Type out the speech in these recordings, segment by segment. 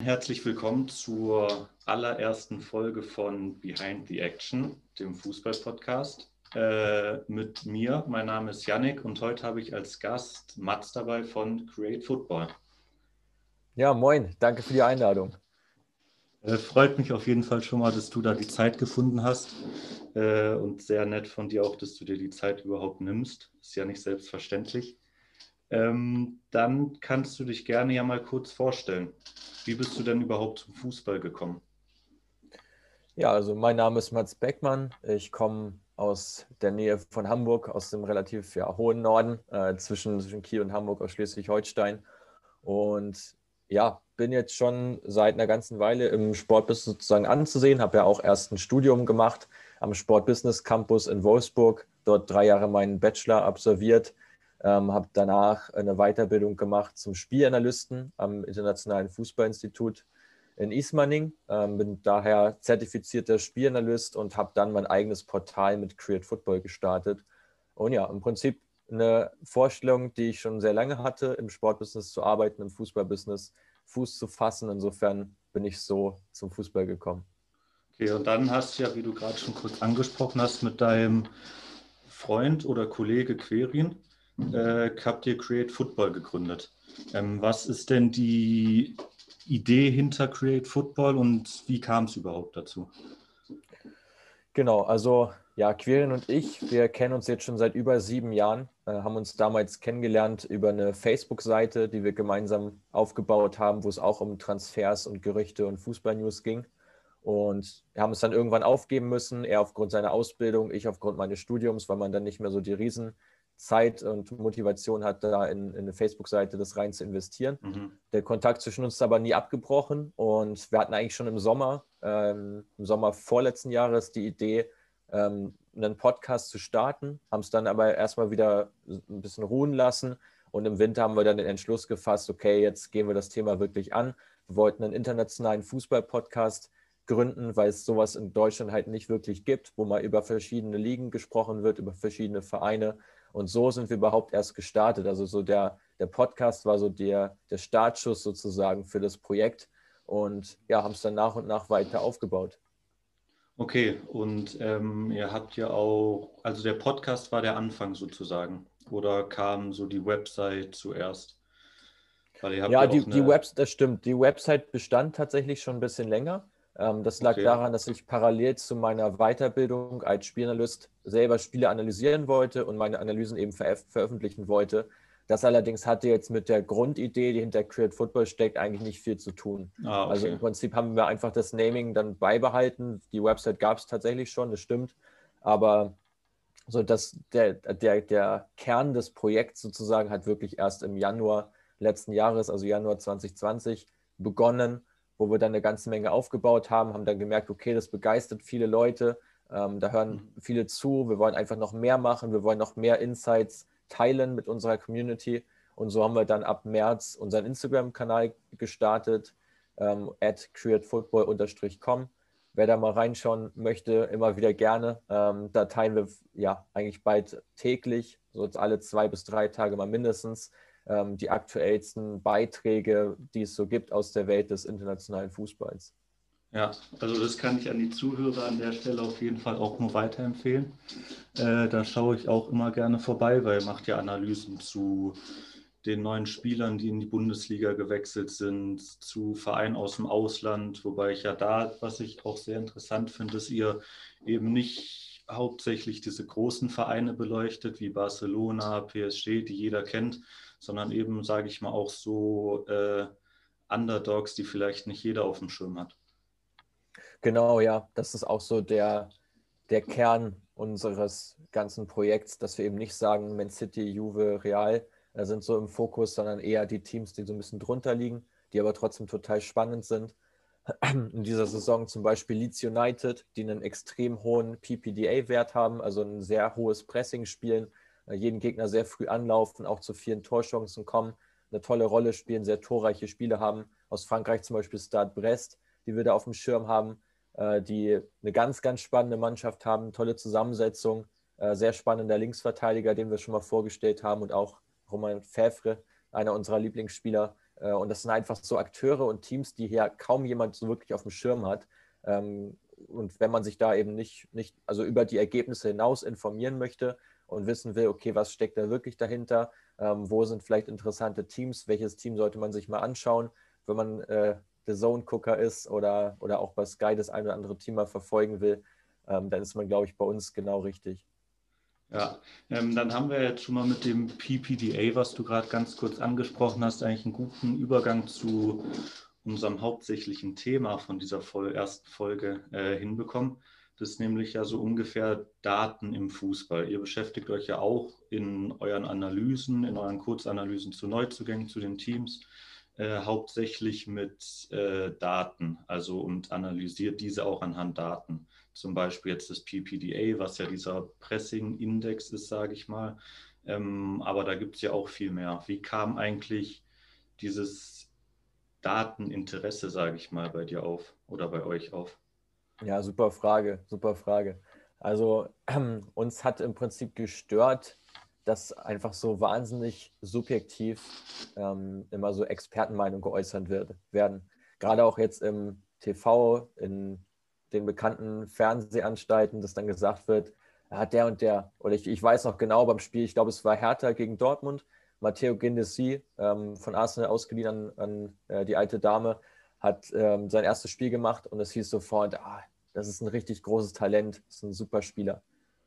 Herzlich willkommen zur allerersten Folge von Behind the Action, dem Fußball-Podcast. Äh, mit mir, mein Name ist Yannick und heute habe ich als Gast Mats dabei von Create Football. Ja, moin, danke für die Einladung. Äh, freut mich auf jeden Fall schon mal, dass du da die Zeit gefunden hast. Äh, und sehr nett von dir auch, dass du dir die Zeit überhaupt nimmst. Ist ja nicht selbstverständlich. Ähm, dann kannst du dich gerne ja mal kurz vorstellen. Wie bist du denn überhaupt zum Fußball gekommen? Ja, also mein Name ist Mats Beckmann. Ich komme aus der Nähe von Hamburg, aus dem relativ ja, hohen Norden, äh, zwischen, zwischen Kiel und Hamburg aus Schleswig-Holstein. Und ja, bin jetzt schon seit einer ganzen Weile im Sportbusiness sozusagen anzusehen, habe ja auch erst ein Studium gemacht am Sportbusiness Campus in Wolfsburg, dort drei Jahre meinen Bachelor absolviert, ähm, habe danach eine Weiterbildung gemacht zum Spielanalysten am Internationalen Fußballinstitut in Ismaning, ähm, bin daher zertifizierter Spielanalyst und habe dann mein eigenes Portal mit Create Football gestartet. Und ja, im Prinzip eine Vorstellung, die ich schon sehr lange hatte, im Sportbusiness zu arbeiten, im Fußballbusiness Fuß zu fassen. Insofern bin ich so zum Fußball gekommen. Okay, und dann hast du ja, wie du gerade schon kurz angesprochen hast, mit deinem Freund oder Kollege Querin, äh, habt ihr Create Football gegründet. Ähm, was ist denn die Idee hinter Create Football und wie kam es überhaupt dazu? Genau, also ja, Quirin und ich, wir kennen uns jetzt schon seit über sieben Jahren, äh, haben uns damals kennengelernt über eine Facebook-Seite, die wir gemeinsam aufgebaut haben, wo es auch um Transfers und Gerüchte und Fußballnews ging. Und wir haben es dann irgendwann aufgeben müssen, er aufgrund seiner Ausbildung, ich aufgrund meines Studiums, weil man dann nicht mehr so die Riesenzeit und Motivation hat, da in, in eine Facebook-Seite das rein zu investieren. Mhm. Der Kontakt zwischen uns ist aber nie abgebrochen und wir hatten eigentlich schon im Sommer, ähm, im Sommer vorletzten Jahres die Idee, ähm, einen Podcast zu starten, haben es dann aber erstmal wieder ein bisschen ruhen lassen und im Winter haben wir dann den Entschluss gefasst, okay, jetzt gehen wir das Thema wirklich an. Wir wollten einen internationalen Fußball-Podcast gründen, weil es sowas in Deutschland halt nicht wirklich gibt, wo mal über verschiedene Ligen gesprochen wird, über verschiedene Vereine. Und so sind wir überhaupt erst gestartet. Also so der, der Podcast war so der, der Startschuss sozusagen für das Projekt und ja, haben es dann nach und nach weiter aufgebaut. Okay, und ähm, ihr habt ja auch, also der Podcast war der Anfang sozusagen, oder kam so die Website zuerst? ja, die, eine... die Website, das stimmt. Die Website bestand tatsächlich schon ein bisschen länger. Ähm, das lag okay. daran, dass ich parallel zu meiner Weiterbildung als Spielanalyst selber Spiele analysieren wollte und meine Analysen eben ver veröffentlichen wollte. Das allerdings hatte jetzt mit der Grundidee, die hinter Create Football steckt, eigentlich nicht viel zu tun. Ah, okay. Also im Prinzip haben wir einfach das Naming dann beibehalten. Die Website gab es tatsächlich schon, das stimmt. Aber so dass der, der, der Kern des Projekts sozusagen hat wirklich erst im Januar letzten Jahres, also Januar 2020, begonnen, wo wir dann eine ganze Menge aufgebaut haben, haben dann gemerkt, okay, das begeistert viele Leute, ähm, da hören mhm. viele zu, wir wollen einfach noch mehr machen, wir wollen noch mehr Insights teilen mit unserer Community. Und so haben wir dann ab März unseren Instagram-Kanal gestartet, ähm, at createfootball-com. Wer da mal reinschauen möchte, immer wieder gerne. Ähm, da teilen wir ja eigentlich bald täglich, so alle zwei bis drei Tage mal mindestens, ähm, die aktuellsten Beiträge, die es so gibt aus der Welt des internationalen Fußballs. Ja, also das kann ich an die Zuhörer an der Stelle auf jeden Fall auch nur weiterempfehlen. Äh, da schaue ich auch immer gerne vorbei, weil ihr macht ja Analysen zu den neuen Spielern, die in die Bundesliga gewechselt sind, zu Vereinen aus dem Ausland, wobei ich ja da, was ich auch sehr interessant finde, dass ihr eben nicht hauptsächlich diese großen Vereine beleuchtet, wie Barcelona, PSG, die jeder kennt, sondern eben, sage ich mal, auch so äh, Underdogs, die vielleicht nicht jeder auf dem Schirm hat. Genau, ja, das ist auch so der, der Kern unseres ganzen Projekts, dass wir eben nicht sagen, Man City, Juve, Real äh, sind so im Fokus, sondern eher die Teams, die so ein bisschen drunter liegen, die aber trotzdem total spannend sind. In dieser Saison zum Beispiel Leeds United, die einen extrem hohen PPDA-Wert haben, also ein sehr hohes Pressing spielen, äh, jeden Gegner sehr früh anlaufen, auch zu vielen Torchancen kommen, eine tolle Rolle spielen, sehr torreiche Spiele haben. Aus Frankreich zum Beispiel Stade Brest, die wir da auf dem Schirm haben. Äh, die eine ganz, ganz spannende Mannschaft haben, tolle Zusammensetzung, äh, sehr spannender Linksverteidiger, den wir schon mal vorgestellt haben und auch Roman Fäfre, einer unserer Lieblingsspieler. Äh, und das sind einfach so Akteure und Teams, die hier kaum jemand so wirklich auf dem Schirm hat. Ähm, und wenn man sich da eben nicht, nicht, also über die Ergebnisse hinaus informieren möchte und wissen will, okay, was steckt da wirklich dahinter, ähm, wo sind vielleicht interessante Teams, welches Team sollte man sich mal anschauen, wenn man äh, der Zone-Gucker ist oder, oder auch bei Sky das ein oder andere Team mal verfolgen will, ähm, dann ist man, glaube ich, bei uns genau richtig. Ja, ähm, dann haben wir jetzt schon mal mit dem PPDA, was du gerade ganz kurz angesprochen hast, eigentlich einen guten Übergang zu unserem hauptsächlichen Thema von dieser ersten Folge äh, hinbekommen. Das ist nämlich ja so ungefähr Daten im Fußball. Ihr beschäftigt euch ja auch in euren Analysen, in euren Kurzanalysen zu Neuzugängen zu den Teams, äh, hauptsächlich mit äh, Daten, also und analysiert diese auch anhand Daten. Zum Beispiel jetzt das PPDA, was ja dieser Pressing-Index ist, sage ich mal. Ähm, aber da gibt es ja auch viel mehr. Wie kam eigentlich dieses Dateninteresse, sage ich mal, bei dir auf oder bei euch auf? Ja, super Frage, super Frage. Also äh, uns hat im Prinzip gestört, dass einfach so wahnsinnig subjektiv ähm, immer so Expertenmeinungen geäußert wird, werden. Gerade auch jetzt im TV, in den bekannten Fernsehanstalten, dass dann gesagt wird, ja, der und der, oder ich, ich weiß noch genau beim Spiel, ich glaube, es war Hertha gegen Dortmund, Matteo Gindesi ähm, von Arsenal ausgeliehen an, an äh, die alte Dame, hat ähm, sein erstes Spiel gemacht und es hieß sofort, ah, das ist ein richtig großes Talent, das ist ein super Spieler.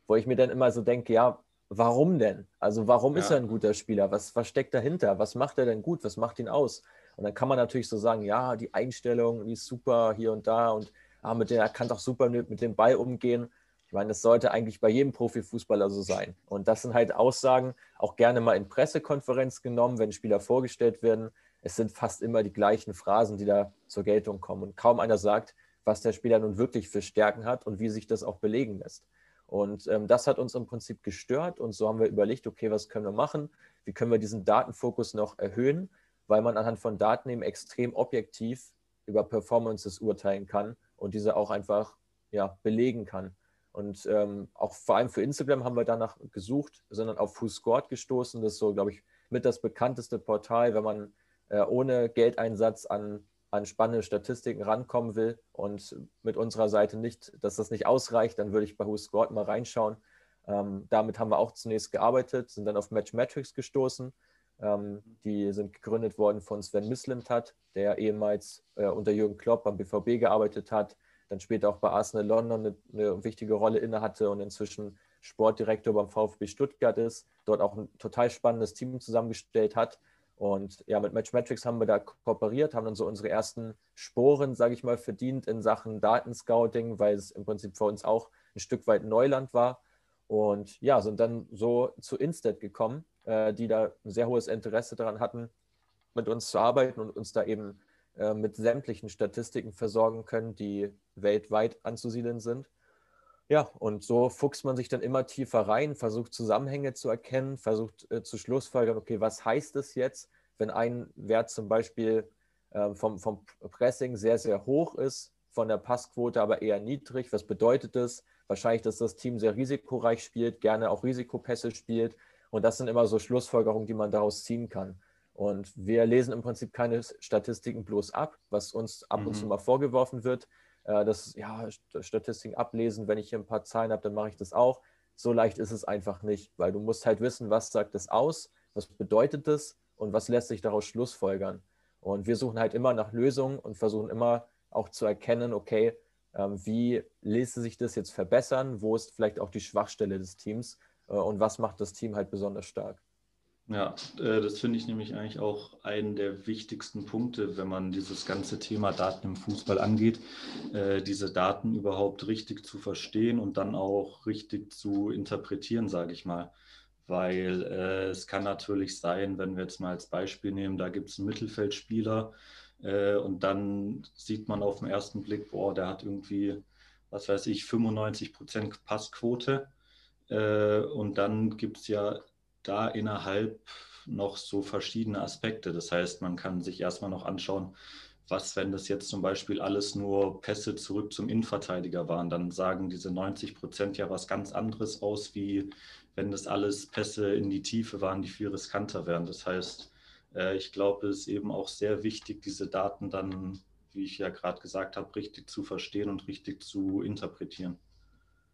Wo ich mir dann immer so denke, ja, warum denn? Also warum ja. ist er ein guter Spieler? Was, was steckt dahinter? Was macht er denn gut? Was macht ihn aus? Und dann kann man natürlich so sagen, ja, die Einstellung, die ist super hier und da und ah, mit der, er kann doch super mit, mit dem Ball umgehen. Ich meine, das sollte eigentlich bei jedem Profifußballer so sein. Und das sind halt Aussagen, auch gerne mal in Pressekonferenz genommen, wenn Spieler vorgestellt werden. Es sind fast immer die gleichen Phrasen, die da zur Geltung kommen. Und kaum einer sagt, was der Spieler nun wirklich für Stärken hat und wie sich das auch belegen lässt. Und ähm, das hat uns im Prinzip gestört. Und so haben wir überlegt, okay, was können wir machen? Wie können wir diesen Datenfokus noch erhöhen? Weil man anhand von Daten eben extrem objektiv über Performances urteilen kann und diese auch einfach ja, belegen kann. Und ähm, auch vor allem für Instagram haben wir danach gesucht, sondern auf Who gestoßen. Das ist so, glaube ich, mit das bekannteste Portal, wenn man äh, ohne Geldeinsatz an, an spannende Statistiken rankommen will und mit unserer Seite nicht, dass das nicht ausreicht, dann würde ich bei Who mal reinschauen. Ähm, damit haben wir auch zunächst gearbeitet, sind dann auf Matchmetrics gestoßen. Ähm, die sind gegründet worden von Sven Mislintat, der ehemals äh, unter Jürgen Klopp beim BVB gearbeitet hat, dann später auch bei Arsenal London eine, eine wichtige Rolle innehatte und inzwischen Sportdirektor beim VfB Stuttgart ist, dort auch ein total spannendes Team zusammengestellt hat. Und ja, mit Matchmetrics haben wir da kooperiert, haben dann so unsere ersten Sporen, sage ich mal, verdient in Sachen Datenscouting, weil es im Prinzip für uns auch ein Stück weit Neuland war. Und ja, sind dann so zu Instat gekommen, äh, die da ein sehr hohes Interesse daran hatten, mit uns zu arbeiten und uns da eben äh, mit sämtlichen Statistiken versorgen können, die weltweit anzusiedeln sind. Ja, und so fuchst man sich dann immer tiefer rein, versucht Zusammenhänge zu erkennen, versucht äh, zu schlussfolgern, okay, was heißt es jetzt, wenn ein Wert zum Beispiel äh, vom, vom Pressing sehr, sehr hoch ist, von der Passquote aber eher niedrig. Was bedeutet das? Wahrscheinlich, dass das Team sehr risikoreich spielt, gerne auch Risikopässe spielt. Und das sind immer so Schlussfolgerungen, die man daraus ziehen kann. Und wir lesen im Prinzip keine Statistiken bloß ab, was uns ab und zu mhm. mal vorgeworfen wird. Äh, das ja, Statistiken ablesen, wenn ich hier ein paar Zahlen habe, dann mache ich das auch. So leicht ist es einfach nicht, weil du musst halt wissen, was sagt das aus, was bedeutet das und was lässt sich daraus schlussfolgern. Und wir suchen halt immer nach Lösungen und versuchen immer auch zu erkennen, okay, ähm, wie ließe sich das jetzt verbessern, wo ist vielleicht auch die Schwachstelle des Teams und was macht das Team halt besonders stark. Ja, äh, das finde ich nämlich eigentlich auch einen der wichtigsten Punkte, wenn man dieses ganze Thema Daten im Fußball angeht, äh, diese Daten überhaupt richtig zu verstehen und dann auch richtig zu interpretieren, sage ich mal. Weil äh, es kann natürlich sein, wenn wir jetzt mal als Beispiel nehmen, da gibt es einen Mittelfeldspieler und dann sieht man auf den ersten Blick, boah, der hat irgendwie, was weiß ich, 95 Prozent Passquote. Und dann gibt es ja da innerhalb noch so verschiedene Aspekte. Das heißt, man kann sich erstmal noch anschauen, was, wenn das jetzt zum Beispiel alles nur Pässe zurück zum Innenverteidiger waren, dann sagen diese 90 Prozent ja was ganz anderes aus, wie wenn das alles Pässe in die Tiefe waren, die viel riskanter wären. Das heißt, äh, ich glaube, es ist eben auch sehr wichtig, diese Daten dann, wie ich ja gerade gesagt habe, richtig zu verstehen und richtig zu interpretieren.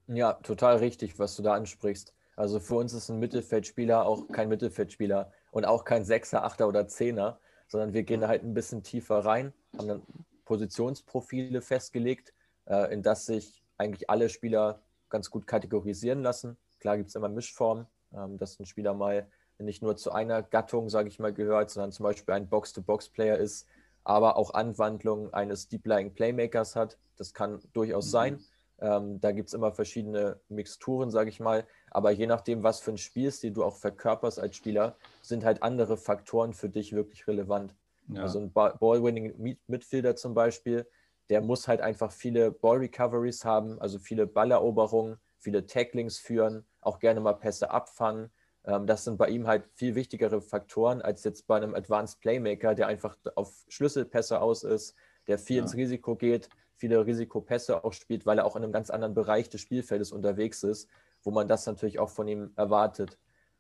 Ja, total richtig, was du da ansprichst. Also für uns ist ein Mittelfeldspieler auch kein Mittelfeldspieler und auch kein Sechser, Achter oder Zehner, sondern wir gehen halt ein bisschen tiefer rein, haben dann Positionsprofile festgelegt, äh, in das sich eigentlich alle Spieler ganz gut kategorisieren lassen. Klar gibt es immer Mischformen, ähm, dass ein Spieler mal nicht nur zu einer Gattung, sage ich mal, gehört, sondern zum Beispiel ein Box-to-Box-Player ist, aber auch Anwandlungen eines Deep-Lying Playmakers hat. Das kann durchaus mhm. sein. Ähm, da gibt es immer verschiedene Mixturen, sage ich mal. Aber je nachdem, was für ein Spielstil du auch verkörperst als Spieler, sind halt andere Faktoren für dich wirklich relevant. Ja. Also ein Ball-Winning-Midfielder zum Beispiel, der muss halt einfach viele Ball-Recoveries haben, also viele Balleroberungen, viele Tacklings führen, auch gerne mal Pässe abfangen. Ähm, das sind bei ihm halt viel wichtigere Faktoren als jetzt bei einem Advanced Playmaker, der einfach auf Schlüsselpässe aus ist, der viel ja. ins Risiko geht, viele Risikopässe auch spielt, weil er auch in einem ganz anderen Bereich des Spielfeldes unterwegs ist, wo man das natürlich auch von ihm erwartet.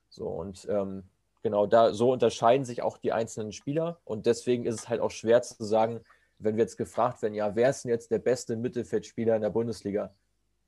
So und ähm, genau da so unterscheiden sich auch die einzelnen Spieler und deswegen ist es halt auch schwer zu sagen, wenn wir jetzt gefragt werden, ja, wer ist denn jetzt der beste Mittelfeldspieler in der Bundesliga?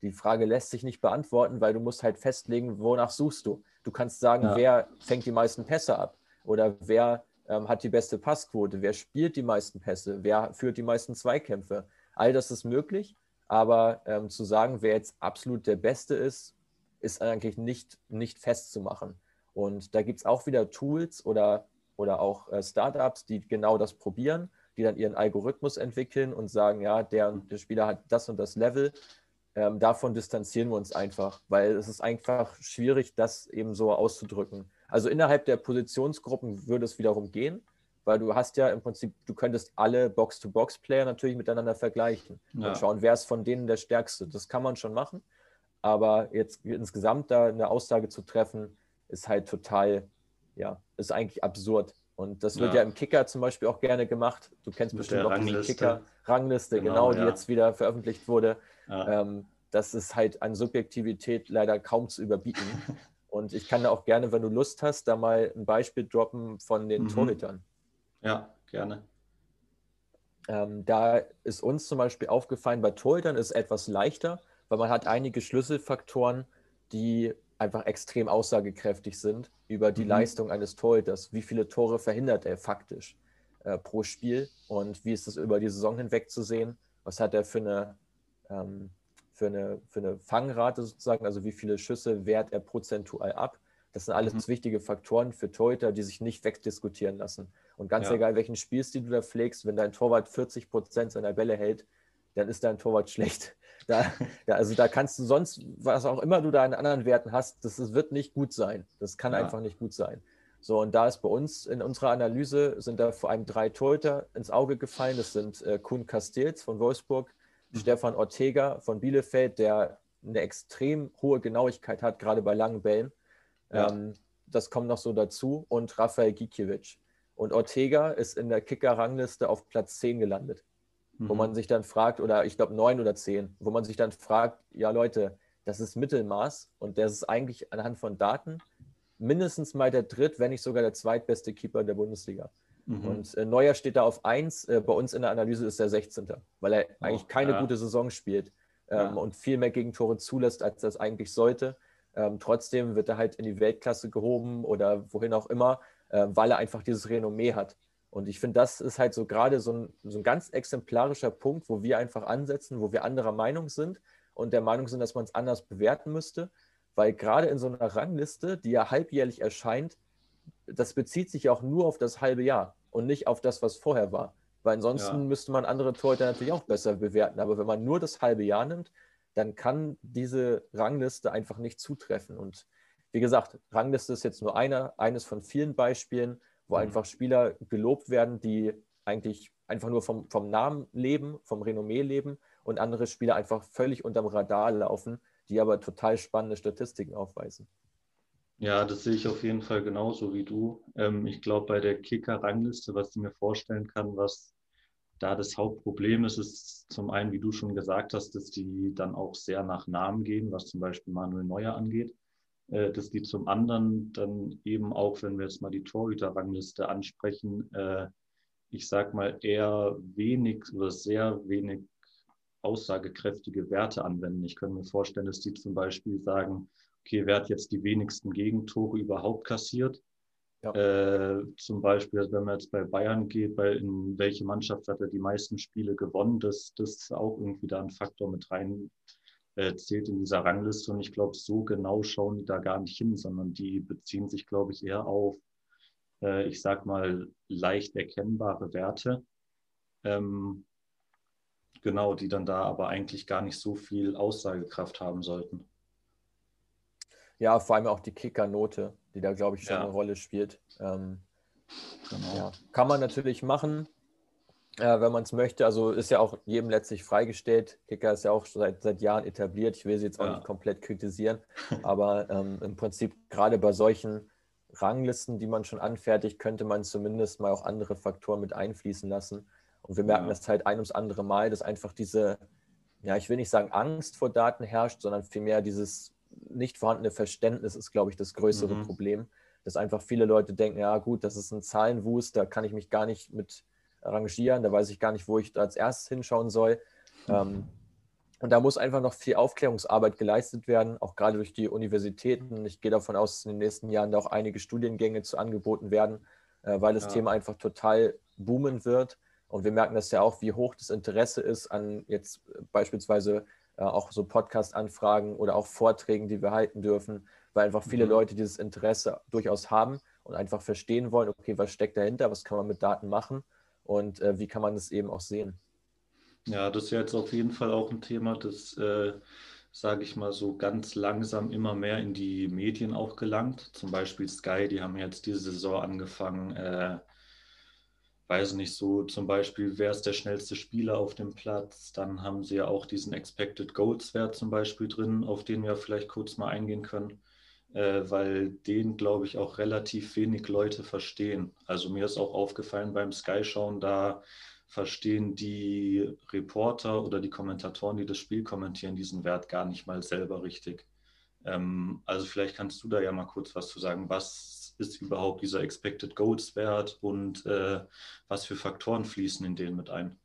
Die Frage lässt sich nicht beantworten, weil du musst halt festlegen, wonach suchst du. Du kannst sagen, ja. wer fängt die meisten Pässe ab oder wer ähm, hat die beste Passquote, wer spielt die meisten Pässe, wer führt die meisten Zweikämpfe. All das ist möglich, aber ähm, zu sagen, wer jetzt absolut der Beste ist, ist eigentlich nicht, nicht festzumachen. Und da gibt es auch wieder Tools oder, oder auch äh, Startups, die genau das probieren, die dann ihren Algorithmus entwickeln und sagen, ja, der, der Spieler hat das und das Level. Ähm, davon distanzieren wir uns einfach, weil es ist einfach schwierig, das eben so auszudrücken. Also innerhalb der Positionsgruppen würde es wiederum gehen, weil du hast ja im Prinzip, du könntest alle Box-to-Box-Player natürlich miteinander vergleichen ja. und schauen, wer ist von denen der Stärkste. Das kann man schon machen, aber jetzt insgesamt da eine Aussage zu treffen, ist halt total, ja, ist eigentlich absurd. Und das wird ja, ja im Kicker zum Beispiel auch gerne gemacht. Du kennst Mit bestimmt auch die Kicker-Rangliste, genau, genau, die ja. jetzt wieder veröffentlicht wurde. Ähm, das ist halt an Subjektivität leider kaum zu überbieten. Und ich kann da auch gerne, wenn du Lust hast, da mal ein Beispiel droppen von den mhm. Torhütern. Ja, gerne. Ähm, da ist uns zum Beispiel aufgefallen, bei Torhütern ist es etwas leichter, weil man hat einige Schlüsselfaktoren, die einfach extrem aussagekräftig sind über die mhm. Leistung eines Torhüters. Wie viele Tore verhindert er faktisch äh, pro Spiel und wie ist es über die Saison hinweg zu sehen? Was hat er für eine, ähm, für eine, für eine Fangrate sozusagen, also wie viele Schüsse wehrt er prozentual ab? Das sind alles mhm. wichtige Faktoren für Torhüter, die sich nicht wegdiskutieren lassen. Und ganz ja. egal, welchen Spielstil du da pflegst, wenn dein Torwart 40 Prozent seiner Bälle hält, dann ist dein Torwart schlecht. Da, da, also da kannst du sonst, was auch immer du da in anderen Werten hast, das, das wird nicht gut sein. Das kann ja. einfach nicht gut sein. So, und da ist bei uns in unserer Analyse sind da vor allem drei Torhüter ins Auge gefallen. Das sind äh, Kuhn Castells von Wolfsburg, mhm. Stefan Ortega von Bielefeld, der eine extrem hohe Genauigkeit hat, gerade bei langen Bällen. Ja. Ähm, das kommt noch so dazu. Und Rafael Gikiewicz. Und Ortega ist in der Kicker-Rangliste auf Platz 10 gelandet. Mhm. Wo man sich dann fragt, oder ich glaube 9 oder 10, wo man sich dann fragt, ja Leute, das ist Mittelmaß und das ist eigentlich anhand von Daten mindestens mal der dritt, wenn nicht sogar der zweitbeste Keeper der Bundesliga. Mhm. Und äh, Neuer steht da auf 1, äh, bei uns in der Analyse ist er 16. Weil er oh, eigentlich keine ja. gute Saison spielt ähm, ja. und viel mehr Gegentore zulässt, als das eigentlich sollte. Ähm, trotzdem wird er halt in die Weltklasse gehoben oder wohin auch immer, äh, weil er einfach dieses Renommee hat. Und ich finde, das ist halt so gerade so ein, so ein ganz exemplarischer Punkt, wo wir einfach ansetzen, wo wir anderer Meinung sind und der Meinung sind, dass man es anders bewerten müsste. Weil gerade in so einer Rangliste, die ja halbjährlich erscheint, das bezieht sich auch nur auf das halbe Jahr und nicht auf das, was vorher war. Weil ansonsten ja. müsste man andere Torhüter natürlich auch besser bewerten. Aber wenn man nur das halbe Jahr nimmt, dann kann diese Rangliste einfach nicht zutreffen. Und wie gesagt, Rangliste ist jetzt nur einer, eines von vielen Beispielen, wo mhm. einfach Spieler gelobt werden, die eigentlich einfach nur vom, vom Namen leben, vom Renommee leben und andere Spieler einfach völlig unterm Radar laufen, die aber total spannende Statistiken aufweisen. Ja, das sehe ich auf jeden Fall genauso wie du. Ähm, ich glaube, bei der Kicker-Rangliste, was ich mir vorstellen kann, was da das Hauptproblem ist, ist zum einen, wie du schon gesagt hast, dass die dann auch sehr nach Namen gehen, was zum Beispiel Manuel Neuer angeht. Äh, dass die zum anderen dann eben auch, wenn wir jetzt mal die Torhüter-Rangliste ansprechen, äh, ich sag mal eher wenig oder sehr wenig aussagekräftige Werte anwenden. Ich könnte mir vorstellen, dass die zum Beispiel sagen, okay, wer hat jetzt die wenigsten Gegentore überhaupt kassiert? Ja. Äh, zum Beispiel, wenn man jetzt bei Bayern geht, bei in welche Mannschaft hat er die meisten Spiele gewonnen, das, das ist auch irgendwie da ein Faktor mit rein äh, zählt in dieser Rangliste. Und ich glaube, so genau schauen die da gar nicht hin, sondern die beziehen sich, glaube ich, eher auf, äh, ich sag mal, leicht erkennbare Werte. Ähm, genau, die dann da aber eigentlich gar nicht so viel Aussagekraft haben sollten. Ja, vor allem auch die Kickernote, die da, glaube ich, schon ja. eine Rolle spielt. Ähm, genau. ja. Kann man natürlich machen, äh, wenn man es möchte. Also ist ja auch jedem letztlich freigestellt. Kicker ist ja auch seit, seit Jahren etabliert. Ich will sie jetzt auch ja. nicht komplett kritisieren, aber ähm, im Prinzip gerade bei solchen Ranglisten, die man schon anfertigt, könnte man zumindest mal auch andere Faktoren mit einfließen lassen. Und wir merken ja. das halt ein ums andere Mal, dass einfach diese, ja, ich will nicht sagen Angst vor Daten herrscht, sondern vielmehr dieses nicht vorhandene Verständnis ist, glaube ich, das größere mhm. Problem. Dass einfach viele Leute denken, ja gut, das ist ein Zahlenwust, da kann ich mich gar nicht mit arrangieren, da weiß ich gar nicht, wo ich als erstes hinschauen soll. Mhm. Ähm, und da muss einfach noch viel Aufklärungsarbeit geleistet werden, auch gerade durch die Universitäten. Ich gehe davon aus, dass in den nächsten Jahren da auch einige Studiengänge zu angeboten werden, äh, weil das ja. Thema einfach total boomen wird. Und wir merken das ja auch, wie hoch das Interesse ist an jetzt beispielsweise äh, auch so Podcast-Anfragen oder auch Vorträgen, die wir halten dürfen, weil einfach viele mhm. Leute dieses Interesse durchaus haben und einfach verstehen wollen, okay, was steckt dahinter, was kann man mit Daten machen und äh, wie kann man das eben auch sehen. Ja, das ist jetzt auf jeden Fall auch ein Thema, das, äh, sage ich mal, so ganz langsam immer mehr in die Medien auch gelangt. Zum Beispiel Sky, die haben jetzt diese Saison angefangen, äh, weiß nicht, so zum Beispiel, wer ist der schnellste Spieler auf dem Platz? Dann haben sie ja auch diesen Expected Goals Wert zum Beispiel drin, auf den wir vielleicht kurz mal eingehen können, weil den, glaube ich, auch relativ wenig Leute verstehen. Also mir ist auch aufgefallen beim Sky-Schauen, da verstehen die Reporter oder die Kommentatoren, die das Spiel kommentieren, diesen Wert gar nicht mal selber richtig. Ähm, also vielleicht kannst du da ja mal kurz was zu sagen. Was ist überhaupt dieser Expected Goals Wert und äh, was für Faktoren fließen in den mit ein?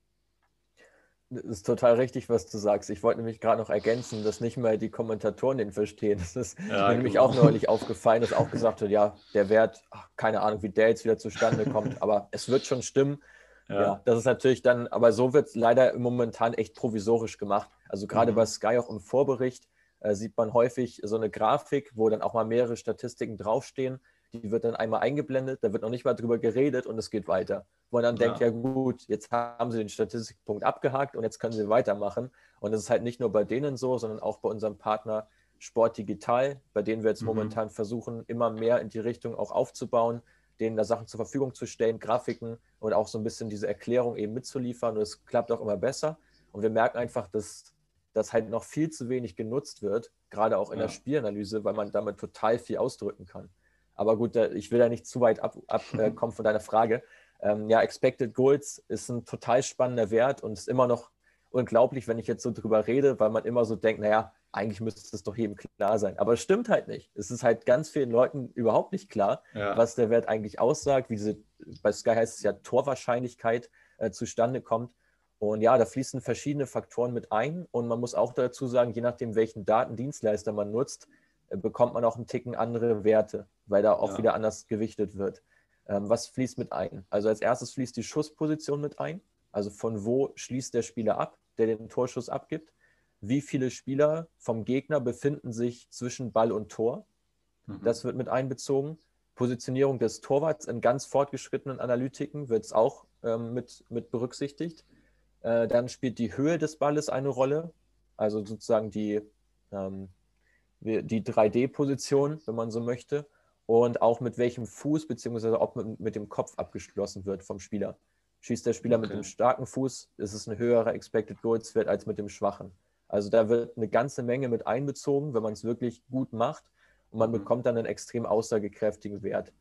Das ist total richtig, was du sagst. Ich wollte nämlich gerade noch ergänzen, dass nicht mal die Kommentatoren den verstehen. Das ist ja, mir nämlich genau. auch neulich aufgefallen, dass auch gesagt wird, ja, der Wert, ach, keine Ahnung, wie der jetzt wieder zustande kommt, aber es wird schon stimmen. Ja. ja das ist natürlich dann, aber so wird es leider momentan echt provisorisch gemacht. Also gerade mhm. bei Sky auch im Vorbericht äh, sieht man häufig so eine Grafik, wo dann auch mal mehrere Statistiken draufstehen die wird dann einmal eingeblendet, da wird noch nicht mal drüber geredet und es geht weiter. Wo man dann ja. denkt, ja gut, jetzt haben sie den Statistikpunkt abgehakt und jetzt können sie weitermachen. Und das ist halt nicht nur bei denen so, sondern auch bei unserem Partner Sport Digital, bei denen wir jetzt mhm. momentan versuchen, immer mehr in die Richtung auch aufzubauen, denen da Sachen zur Verfügung zu stellen, Grafiken und auch so ein bisschen diese Erklärung eben mitzuliefern. Und es klappt auch immer besser. Und wir merken einfach, dass das halt noch viel zu wenig genutzt wird, gerade auch in ja. der Spielanalyse, weil man damit total viel ausdrücken kann. Aber gut, ich will da nicht zu weit abkommen ab, äh, von deiner Frage. Ähm, ja, Expected Goals ist ein total spannender Wert und ist immer noch unglaublich, wenn ich jetzt so drüber rede, weil man immer so denkt, naja, eigentlich müsste es doch jedem klar sein. Aber es stimmt halt nicht. Es ist halt ganz vielen Leuten überhaupt nicht klar, ja. was der Wert eigentlich aussagt, wie diese, bei Sky heißt es ja Torwahrscheinlichkeit äh, zustande kommt. Und ja, da fließen verschiedene Faktoren mit ein. Und man muss auch dazu sagen, je nachdem, welchen Datendienstleister man nutzt, äh, bekommt man auch einen Ticken andere Werte, weil da auch ja. wieder anders gewichtet wird. Ähm, was fließt mit ein? Also als erstes fließt die Schussposition mit ein. Also von wo schließt der Spieler ab, der den Torschuss abgibt? Wie viele Spieler vom Gegner befinden sich zwischen Ball und Tor? Mhm. Das wird mit einbezogen. Positionierung des Torwarts in ganz fortgeschrittenen Analytiken wird es auch ähm, mit, mit berücksichtigt. Äh, dann spielt die Höhe des Balles eine Rolle, also sozusagen die, ähm, die 3D-Position, wenn man so möchte, und auch mit welchem Fuß bzw. ob mit, mit, dem Kopf abgeschlossen wird vom Spieler. Schießt der Spieler okay. mit dem starken Fuß, ist es ein höherer Expected Goals Wert als mit dem schwachen. Also da wird eine ganze Menge mit einbezogen, wenn man es wirklich gut macht und man mhm. bekommt dann einen extrem aussagekräftigen Wert.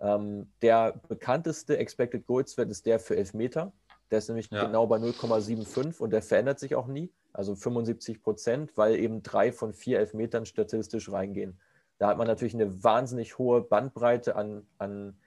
Ähm, der bekannteste Expected Goals Wert ist der für Elfmeter. Der ist nämlich ja. genau bei 0,75 und der verändert sich auch nie, also 75 Prozent, weil eben drei von vier Elfmetern statistisch reingehen. Da hat man natürlich eine wahnsinnig hohe Bandbreite an, an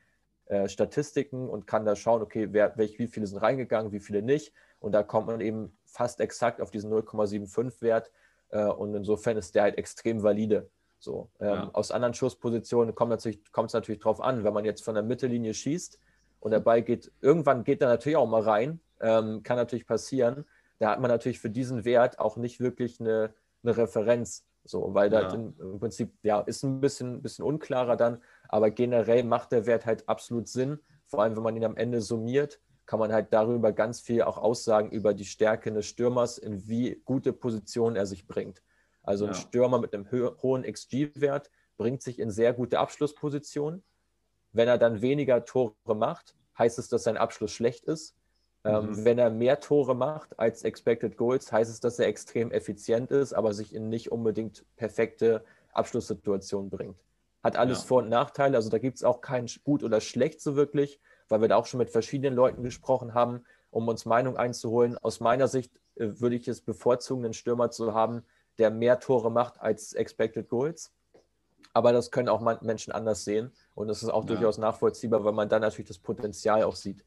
äh, Statistiken und kann da schauen, okay, wer, welch, wie viele sind reingegangen, wie viele nicht. Und da kommt man eben fast exakt auf diesen 0,75 Wert. Äh, und insofern ist der halt extrem valide. So, ähm, ja. Aus anderen Schusspositionen kommt es natürlich, natürlich drauf an, wenn man jetzt von der Mittellinie schießt und der Ball geht, irgendwann geht er natürlich auch mal rein, ähm, kann natürlich passieren. Da hat man natürlich für diesen Wert auch nicht wirklich eine, eine Referenz. So, weil ja. da im, Prinzip, ja, ist ein bisschen, bisschen unklarer dann, aber generell macht der Wert halt absolut Sinn. Vor allem, wenn man ihn am Ende summiert, kann man halt darüber ganz viel auch aussagen über die Stärke des Stürmers, in wie gute Position er sich bringt. Also ja. ein Stürmer mit einem hohen XG-Wert bringt sich in sehr gute Abschlusspositionen. Wenn er dann weniger Tore macht, heißt es, dass sein Abschluss schlecht ist. Ähm, mhm. wenn er mehr Tore macht als Expected Goals, heißt es, dass er extrem effizient ist, aber sich in nicht unbedingt perfekte Abschlusssituationen bringt. Hat alles ja. Vor- und Nachteile, also da gibt es auch kein gut oder schlecht so wirklich, weil wir da auch schon mit verschiedenen Leuten gesprochen haben, um uns Meinung einzuholen. Aus meiner Sicht äh, würde ich es bevorzugen, einen Stürmer zu haben, der mehr Tore macht als Expected Goals. Aber das können auch Menschen anders sehen. Und das ist auch ja. durchaus nachvollziehbar, weil man dann natürlich das Potenzial auch sieht.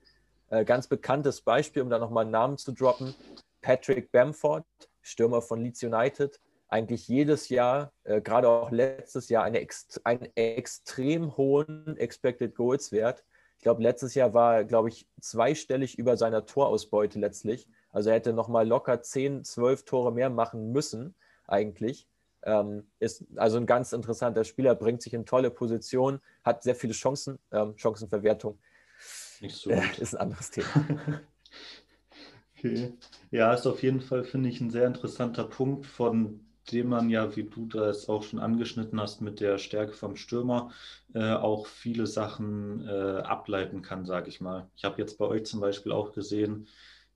Äh, ganz bekanntes Beispiel, um da nochmal einen Namen zu droppen: Patrick Bamford, Stürmer von Leeds United. Eigentlich jedes Jahr, äh, gerade auch letztes Jahr, eine ext einen extrem hohen Expected Goals Wert. Ich glaube, letztes Jahr war er, glaube ich, zweistellig über seiner Torausbeute letztlich. Also er hätte nochmal locker 10, 12 Tore mehr machen müssen, eigentlich. Ähm, ist also ein ganz interessanter Spieler, bringt sich in tolle Position, hat sehr viele Chancen, ähm, Chancenverwertung. Nicht so äh, ist ein anderes Thema. okay. Ja, ist auf jeden Fall, finde ich, ein sehr interessanter Punkt, von dem man ja, wie du das auch schon angeschnitten hast, mit der Stärke vom Stürmer äh, auch viele Sachen äh, ableiten kann, sage ich mal. Ich habe jetzt bei euch zum Beispiel auch gesehen,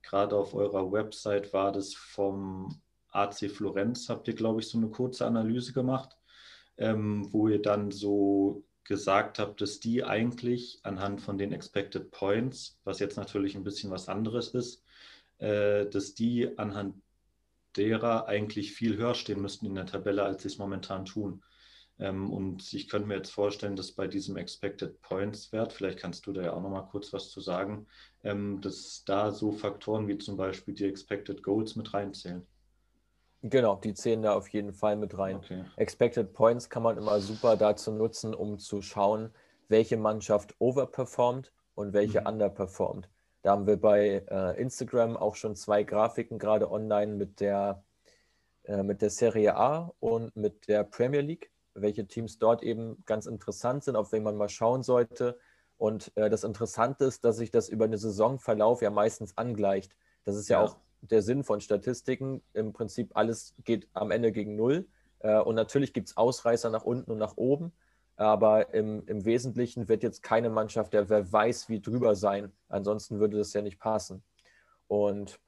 gerade auf eurer Website war das vom AC Florenz habt ihr, glaube ich, so eine kurze Analyse gemacht, ähm, wo ihr dann so gesagt habt, dass die eigentlich anhand von den Expected Points, was jetzt natürlich ein bisschen was anderes ist, äh, dass die anhand derer eigentlich viel höher stehen müssten in der Tabelle, als sie es momentan tun. Ähm, und ich könnte mir jetzt vorstellen, dass bei diesem Expected Points Wert, vielleicht kannst du da ja auch noch mal kurz was zu sagen, ähm, dass da so Faktoren wie zum Beispiel die Expected Goals mit reinzählen. Genau, die zählen da auf jeden Fall mit rein. Okay. Expected Points kann man immer super dazu nutzen, um zu schauen, welche Mannschaft overperformt und welche mhm. underperformt. Da haben wir bei äh, Instagram auch schon zwei Grafiken gerade online mit der, äh, mit der Serie A und mit der Premier League, welche Teams dort eben ganz interessant sind, auf wen man mal schauen sollte. Und äh, das Interessante ist, dass sich das über einen Saisonverlauf ja meistens angleicht. Das ist ja, ja auch der Sinn von Statistiken. Im Prinzip alles geht am Ende gegen Null. Äh, und natürlich gibt es Ausreißer nach unten und nach oben. Aber im, im Wesentlichen wird jetzt keine Mannschaft, der wer weiß, wie drüber sein. Ansonsten würde das ja nicht passen. Und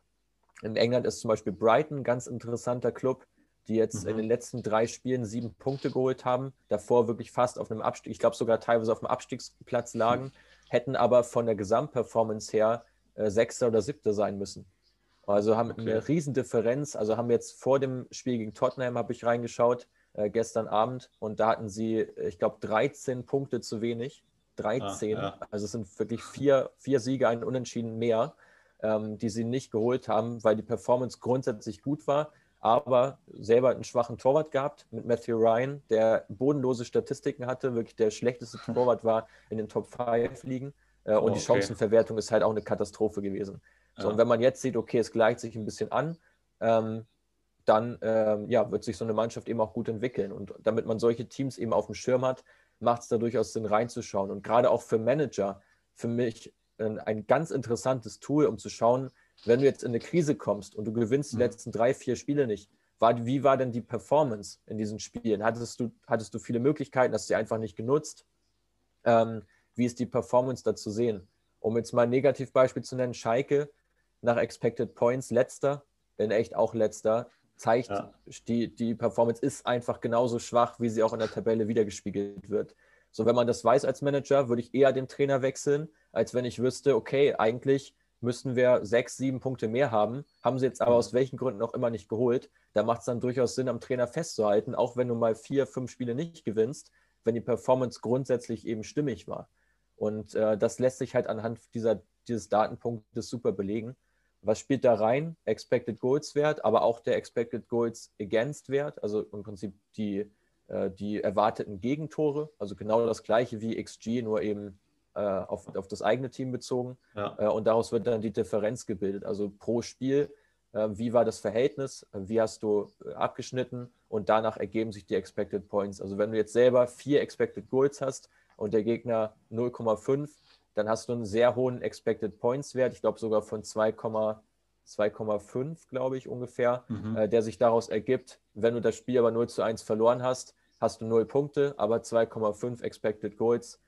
in England ist zum Beispiel Brighton ein ganz interessanter Club, die jetzt mhm. in den letzten drei Spielen sieben Punkte geholt haben, davor wirklich fast auf einem Abstieg, ich glaube sogar teilweise auf dem Abstiegsplatz lagen, mhm. hätten aber von der Gesamtperformance her äh, Sechster oder Siebter sein müssen. Also haben okay. eine Riesendifferenz. Also haben jetzt vor dem Spiel gegen Tottenham, habe ich reingeschaut, äh, gestern Abend. Und da hatten sie, ich glaube, 13 Punkte zu wenig. 13. Ah, ja. Also es sind wirklich vier, vier Siege, ein Unentschieden mehr, ähm, die sie nicht geholt haben, weil die Performance grundsätzlich gut war. Aber selber einen schwachen Torwart gehabt mit Matthew Ryan, der bodenlose Statistiken hatte, wirklich der schlechteste Torwart war in den Top 5 liegen. Äh, und oh, die Chancenverwertung ist halt auch eine Katastrophe gewesen. So, ja. Und wenn man jetzt sieht, okay, es gleicht sich ein bisschen an, ähm, dann ähm, ja, wird sich so eine Mannschaft eben auch gut entwickeln. Und damit man solche Teams eben auf dem Schirm hat, macht es da durchaus Sinn, reinzuschauen. Und gerade auch für Manager, für mich ein, ein, ganz interessantes Tool, um zu schauen, wenn du jetzt in eine Krise kommst und du gewinnst die mhm. letzten drei, vier Spiele nicht, war, wie war denn die Performance in diesen Spielen? Hattest du, hattest du viele Möglichkeiten, hast du sie einfach nicht genutzt? Ähm, wie ist die Performance da zu sehen? Um jetzt mal ein Negativbeispiel zu nennen, Schalke nach Expected Points letzter, in echt auch letzter, zeigt, ja. die, die Performance ist einfach genauso schwach, wie sie auch in der Tabelle wiedergespiegelt wird. So, wenn man das weiß als Manager, würde ich eher den Trainer wechseln, als wenn ich wüsste, okay, eigentlich müssten wir sechs, sieben Punkte mehr haben, haben sie jetzt aber mhm. aus welchen Gründen auch immer nicht geholt. Da macht es dann durchaus Sinn, am Trainer festzuhalten, auch wenn du mal vier, fünf Spiele nicht gewinnst, wenn die Performance grundsätzlich eben stimmig war. Und äh, das lässt sich halt anhand dieser, dieses Datenpunktes super belegen. Was spielt da rein? Expected Goals Wert, aber auch der Expected Goals Against Wert, also im Prinzip die, äh, die erwarteten Gegentore, also genau das gleiche wie XG, nur eben äh, auf, auf das eigene Team bezogen. Ja. Äh, und daraus wird dann die Differenz gebildet. Also pro Spiel, äh, wie war das Verhältnis, wie hast du abgeschnitten und danach ergeben sich die Expected Points. Also wenn du jetzt selber vier Expected Goals hast und der Gegner 0,5, dann hast du einen sehr hohen Expected Points Wert, ich glaube sogar von 2,5, glaube ich ungefähr, mhm. äh, der sich daraus ergibt. Wenn du das Spiel aber 0 zu 1 verloren hast, hast du 0 Punkte, aber 2,5 Expected Goals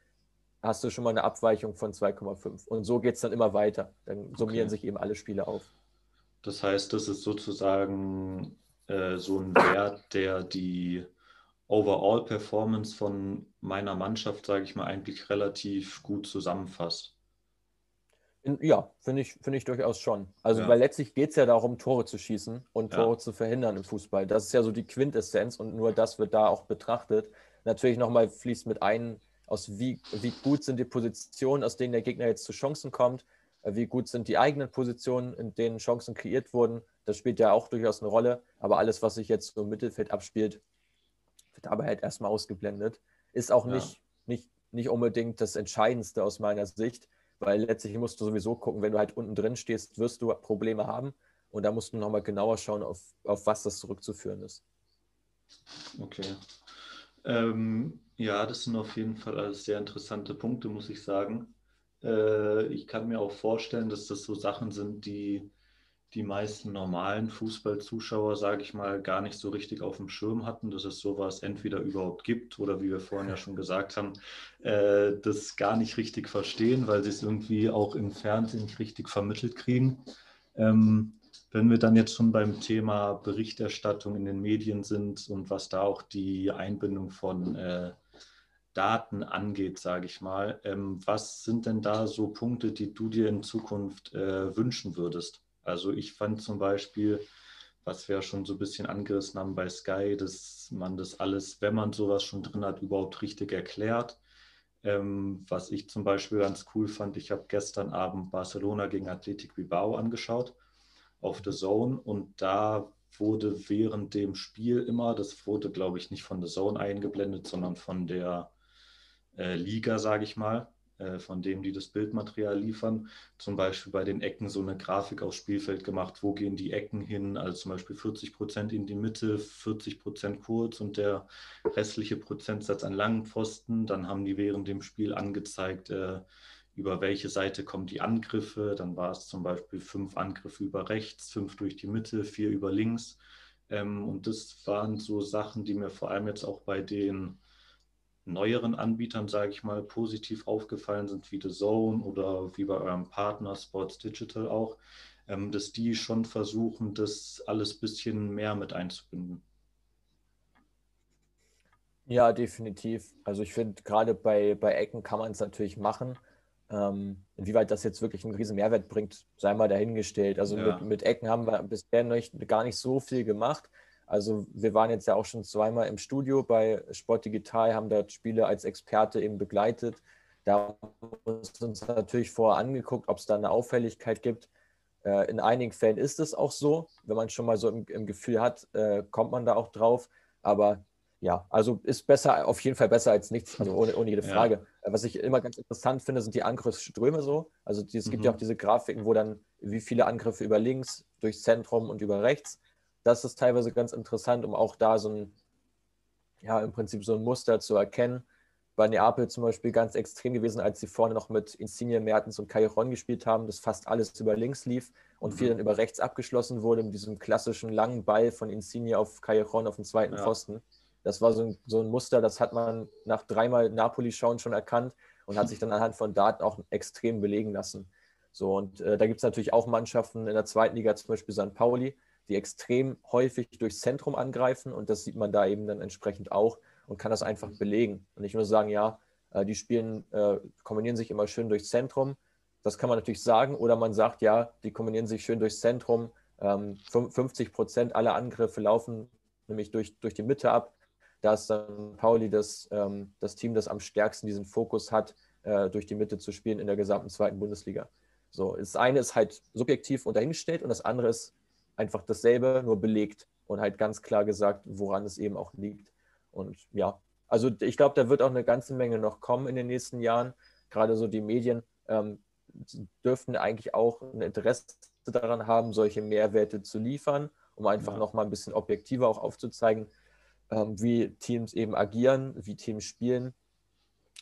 hast du schon mal eine Abweichung von 2,5. Und so geht es dann immer weiter. Dann summieren okay. sich eben alle Spiele auf. Das heißt, das ist sozusagen äh, so ein Wert, der die Overall-Performance von meiner Mannschaft, sage ich mal, eigentlich relativ gut zusammenfasst. Ja, finde ich, find ich durchaus schon. Also, ja. weil letztlich geht es ja darum, Tore zu schießen und Tore ja. zu verhindern im Fußball. Das ist ja so die Quintessenz und nur das wird da auch betrachtet. Natürlich nochmal fließt mit ein, aus wie, wie gut sind die Positionen, aus denen der Gegner jetzt zu Chancen kommt, äh, wie gut sind die eigenen Positionen, in denen Chancen kreiert wurden. Das spielt ja auch durchaus eine Rolle, aber alles, was sich jetzt so im Mittelfeld abspielt, wird dabei halt erstmal ausgeblendet. Ist auch ja. nicht, nicht, nicht unbedingt das Entscheidendste aus meiner Sicht, weil letztlich musst du sowieso gucken, wenn du halt unten drin stehst, wirst du Probleme haben und da musst du nochmal genauer schauen, auf, auf was das zurückzuführen ist. Okay. Ähm, ja, das sind auf jeden Fall alles sehr interessante Punkte, muss ich sagen. Äh, ich kann mir auch vorstellen, dass das so Sachen sind, die die meisten normalen Fußballzuschauer, sage ich mal, gar nicht so richtig auf dem Schirm hatten, dass es sowas entweder überhaupt gibt oder wie wir vorhin ja schon gesagt haben, äh, das gar nicht richtig verstehen, weil sie es irgendwie auch im Fernsehen nicht richtig vermittelt kriegen. Ähm, wenn wir dann jetzt schon beim Thema Berichterstattung in den Medien sind und was da auch die Einbindung von äh, Daten angeht, sage ich mal, ähm, was sind denn da so Punkte, die du dir in Zukunft äh, wünschen würdest? Also ich fand zum Beispiel, was wir ja schon so ein bisschen angerissen haben bei Sky, dass man das alles, wenn man sowas schon drin hat, überhaupt richtig erklärt. Ähm, was ich zum Beispiel ganz cool fand, ich habe gestern Abend Barcelona gegen Athletic Bilbao angeschaut auf The Zone und da wurde während dem Spiel immer, das wurde glaube ich nicht von The Zone eingeblendet, sondern von der äh, Liga, sage ich mal, von dem, die das Bildmaterial liefern, zum Beispiel bei den Ecken so eine Grafik aufs Spielfeld gemacht, wo gehen die Ecken hin, also zum Beispiel 40 Prozent in die Mitte, 40 Prozent kurz und der restliche Prozentsatz an langen Pfosten. Dann haben die während dem Spiel angezeigt, äh, über welche Seite kommen die Angriffe. Dann war es zum Beispiel fünf Angriffe über rechts, fünf durch die Mitte, vier über links. Ähm, und das waren so Sachen, die mir vor allem jetzt auch bei den neueren Anbietern, sage ich mal, positiv aufgefallen sind, wie The Zone oder wie bei eurem Partner Sports Digital auch, ähm, dass die schon versuchen, das alles ein bisschen mehr mit einzubinden. Ja, definitiv. Also ich finde, gerade bei, bei Ecken kann man es natürlich machen. Ähm, inwieweit das jetzt wirklich einen riesen Mehrwert bringt, sei mal dahingestellt. Also ja. mit, mit, Ecken haben wir bisher noch gar nicht so viel gemacht. Also wir waren jetzt ja auch schon zweimal im Studio bei Sport Digital, haben dort Spiele als Experte eben begleitet. Da haben wir uns natürlich vorher angeguckt, ob es da eine Auffälligkeit gibt. Äh, in einigen Fällen ist es auch so. Wenn man schon mal so im, im Gefühl hat, äh, kommt man da auch drauf. Aber ja, also ist besser, auf jeden Fall besser als nichts, also ohne, ohne jede Frage. Ja. Was ich immer ganz interessant finde, sind die Angriffsströme so. Also es gibt ja mhm. auch diese Grafiken, wo dann wie viele Angriffe über links, durchs Zentrum und über rechts. Das ist teilweise ganz interessant, um auch da so ein, ja, im Prinzip so ein Muster zu erkennen. Bei Neapel zum Beispiel ganz extrem gewesen, als sie vorne noch mit Insigne, Mertens und Callejon gespielt haben, dass fast alles über links lief und mhm. viel dann über rechts abgeschlossen wurde mit diesem klassischen langen Ball von Insigne auf Callejon auf den zweiten ja. Pfosten. Das war so ein, so ein Muster, das hat man nach dreimal Napoli-Schauen schon erkannt und hat sich dann anhand von Daten auch extrem belegen lassen. So, und äh, da gibt es natürlich auch Mannschaften in der zweiten Liga, zum Beispiel St. Pauli, die extrem häufig durchs Zentrum angreifen und das sieht man da eben dann entsprechend auch und kann das einfach belegen. Und nicht nur sagen, ja, äh, die spielen, äh, kombinieren sich immer schön durchs Zentrum, Das kann man natürlich sagen. Oder man sagt, ja, die kombinieren sich schön durchs Zentrum. Ähm, 50 Prozent aller Angriffe laufen nämlich durch, durch die Mitte ab. Da ist dann Pauli das, ähm, das Team, das am stärksten diesen Fokus hat, äh, durch die Mitte zu spielen in der gesamten zweiten Bundesliga. So, das eine ist halt subjektiv und dahingestellt und das andere ist einfach dasselbe, nur belegt und halt ganz klar gesagt, woran es eben auch liegt. Und ja, also ich glaube, da wird auch eine ganze Menge noch kommen in den nächsten Jahren. Gerade so die Medien ähm, dürften eigentlich auch ein Interesse daran haben, solche Mehrwerte zu liefern, um einfach ja. noch mal ein bisschen objektiver auch aufzuzeigen, ähm, wie Teams eben agieren, wie Teams spielen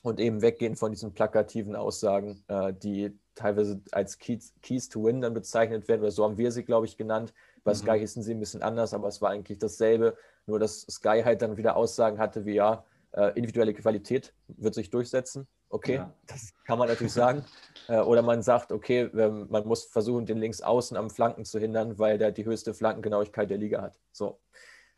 und eben weggehen von diesen plakativen Aussagen, äh, die teilweise als Keys, Keys, to Win dann bezeichnet werden, oder so haben wir sie, glaube ich, genannt. Bei mhm. Sky hießen sie ein bisschen anders, aber es war eigentlich dasselbe, nur dass Sky halt dann wieder Aussagen hatte wie, ja, äh, individuelle Qualität wird sich durchsetzen. Okay, ja. das kann man natürlich sagen. Äh, oder man sagt, okay, ähm, man muss versuchen, den Linksaußen am Flanken zu hindern, weil der die höchste Flankengenauigkeit der Liga hat. So.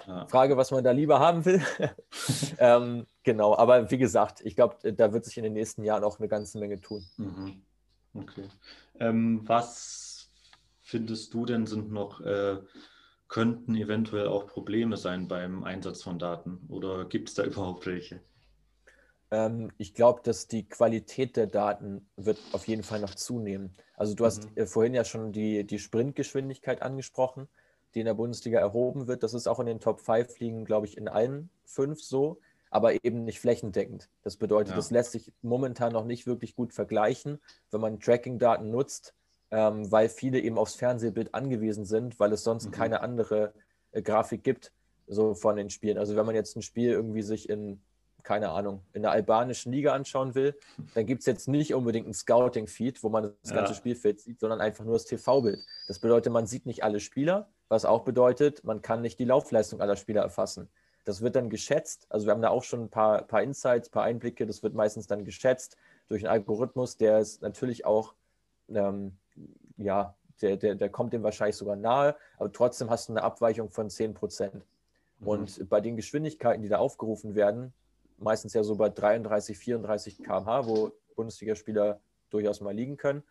Ja. Frage, was man da lieber haben will. ähm, genau, aber wie gesagt, ich glaube, da wird sich in den nächsten Jahren auch eine ganze Menge tun. Mhm. Okay. Ähm, was findest du denn sind noch, äh, könnten eventuell auch Probleme sein beim Einsatz von Daten oder gibt es da überhaupt welche? Ähm, ich glaube, dass die Qualität der Daten wird auf jeden Fall noch zunehmen. Also du hast mhm. äh, vorhin ja schon die, die Sprintgeschwindigkeit angesprochen die in der Bundesliga erhoben wird. Das ist auch in den Top 5 Ligen, glaube ich, in allen fünf so, aber eben nicht flächendeckend. Das bedeutet, ja. das lässt sich momentan noch nicht wirklich gut vergleichen, wenn man Tracking-Daten nutzt, ähm, weil viele eben aufs Fernsehbild angewiesen sind, weil es sonst mhm. keine andere äh, Grafik gibt, so von den Spielen. Also wenn man jetzt ein Spiel irgendwie sich in keine Ahnung, in der albanischen Liga anschauen will, dann gibt es jetzt nicht unbedingt ein Scouting-Feed, wo man das ganze ja. Spielfeld sieht, sondern einfach nur das TV-Bild. Das bedeutet, man sieht nicht alle Spieler, was auch bedeutet, man kann nicht die Laufleistung aller Spieler erfassen. Das wird dann geschätzt. Also wir haben da auch schon ein paar, paar Insights, ein paar Einblicke. Das wird meistens dann geschätzt durch einen Algorithmus, der ist natürlich auch, ähm, ja, der, der, der kommt dem wahrscheinlich sogar nahe, aber trotzdem hast du eine Abweichung von 10 Prozent. Mhm. Und bei den Geschwindigkeiten, die da aufgerufen werden, meistens ja so bei 33, 34 km/h, wo Bundesligaspieler durchaus mal liegen können,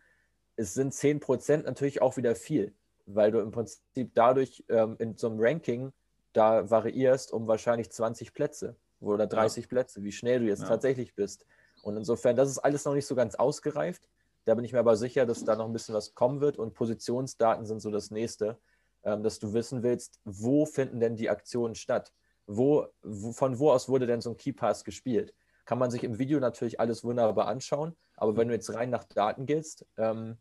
es sind 10 Prozent natürlich auch wieder viel weil du im Prinzip dadurch ähm, in so einem Ranking da variierst um wahrscheinlich 20 Plätze oder 30 ja. Plätze, wie schnell du jetzt ja. tatsächlich bist. Und insofern, das ist alles noch nicht so ganz ausgereift. Da bin ich mir aber sicher, dass da noch ein bisschen was kommen wird und Positionsdaten sind so das nächste, ähm, dass du wissen willst, wo finden denn die Aktionen statt? Wo, wo, von wo aus wurde denn so ein Keypass gespielt? Kann man sich im Video natürlich alles wunderbar anschauen, aber wenn du jetzt rein nach Daten gehst, ähm,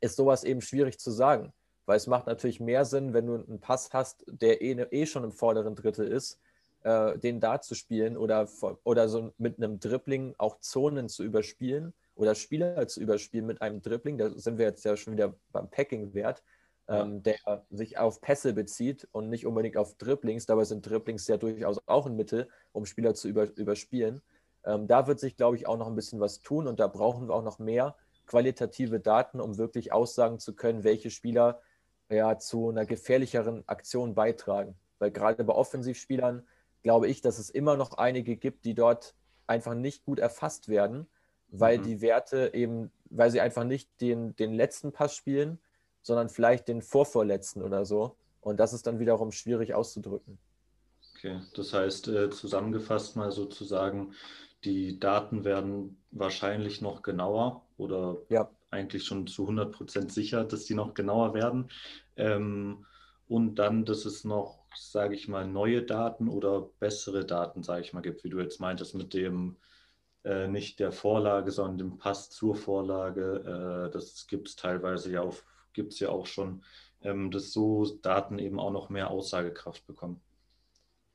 ist sowas eben schwierig zu sagen weil es macht natürlich mehr Sinn, wenn du einen Pass hast, der eh, eh schon im vorderen Drittel ist, äh, den da zu spielen oder, oder so mit einem Dribbling auch Zonen zu überspielen oder Spieler zu überspielen mit einem Dribbling. Da sind wir jetzt ja schon wieder beim Packing-Wert, ähm, der sich auf Pässe bezieht und nicht unbedingt auf Dribblings. Dabei sind Dribblings ja durchaus auch ein Mittel, um Spieler zu über, überspielen. Ähm, da wird sich, glaube ich, auch noch ein bisschen was tun und da brauchen wir auch noch mehr qualitative Daten, um wirklich aussagen zu können, welche Spieler ja, zu einer gefährlicheren Aktion beitragen. Weil gerade bei Offensivspielern glaube ich, dass es immer noch einige gibt, die dort einfach nicht gut erfasst werden, weil mhm. die Werte eben, weil sie einfach nicht den, den letzten Pass spielen, sondern vielleicht den vorvorletzten oder so. Und das ist dann wiederum schwierig auszudrücken. Okay, das heißt, äh, zusammengefasst mal sozusagen, die Daten werden wahrscheinlich noch genauer oder ja eigentlich schon zu 100 Prozent sicher, dass die noch genauer werden. Ähm, und dann, dass es noch, sage ich mal, neue Daten oder bessere Daten, sage ich mal, gibt, wie du jetzt meintest, mit dem äh, nicht der Vorlage, sondern dem Pass zur Vorlage. Äh, das gibt es teilweise ja auch, gibt es ja auch schon, ähm, dass so Daten eben auch noch mehr Aussagekraft bekommen.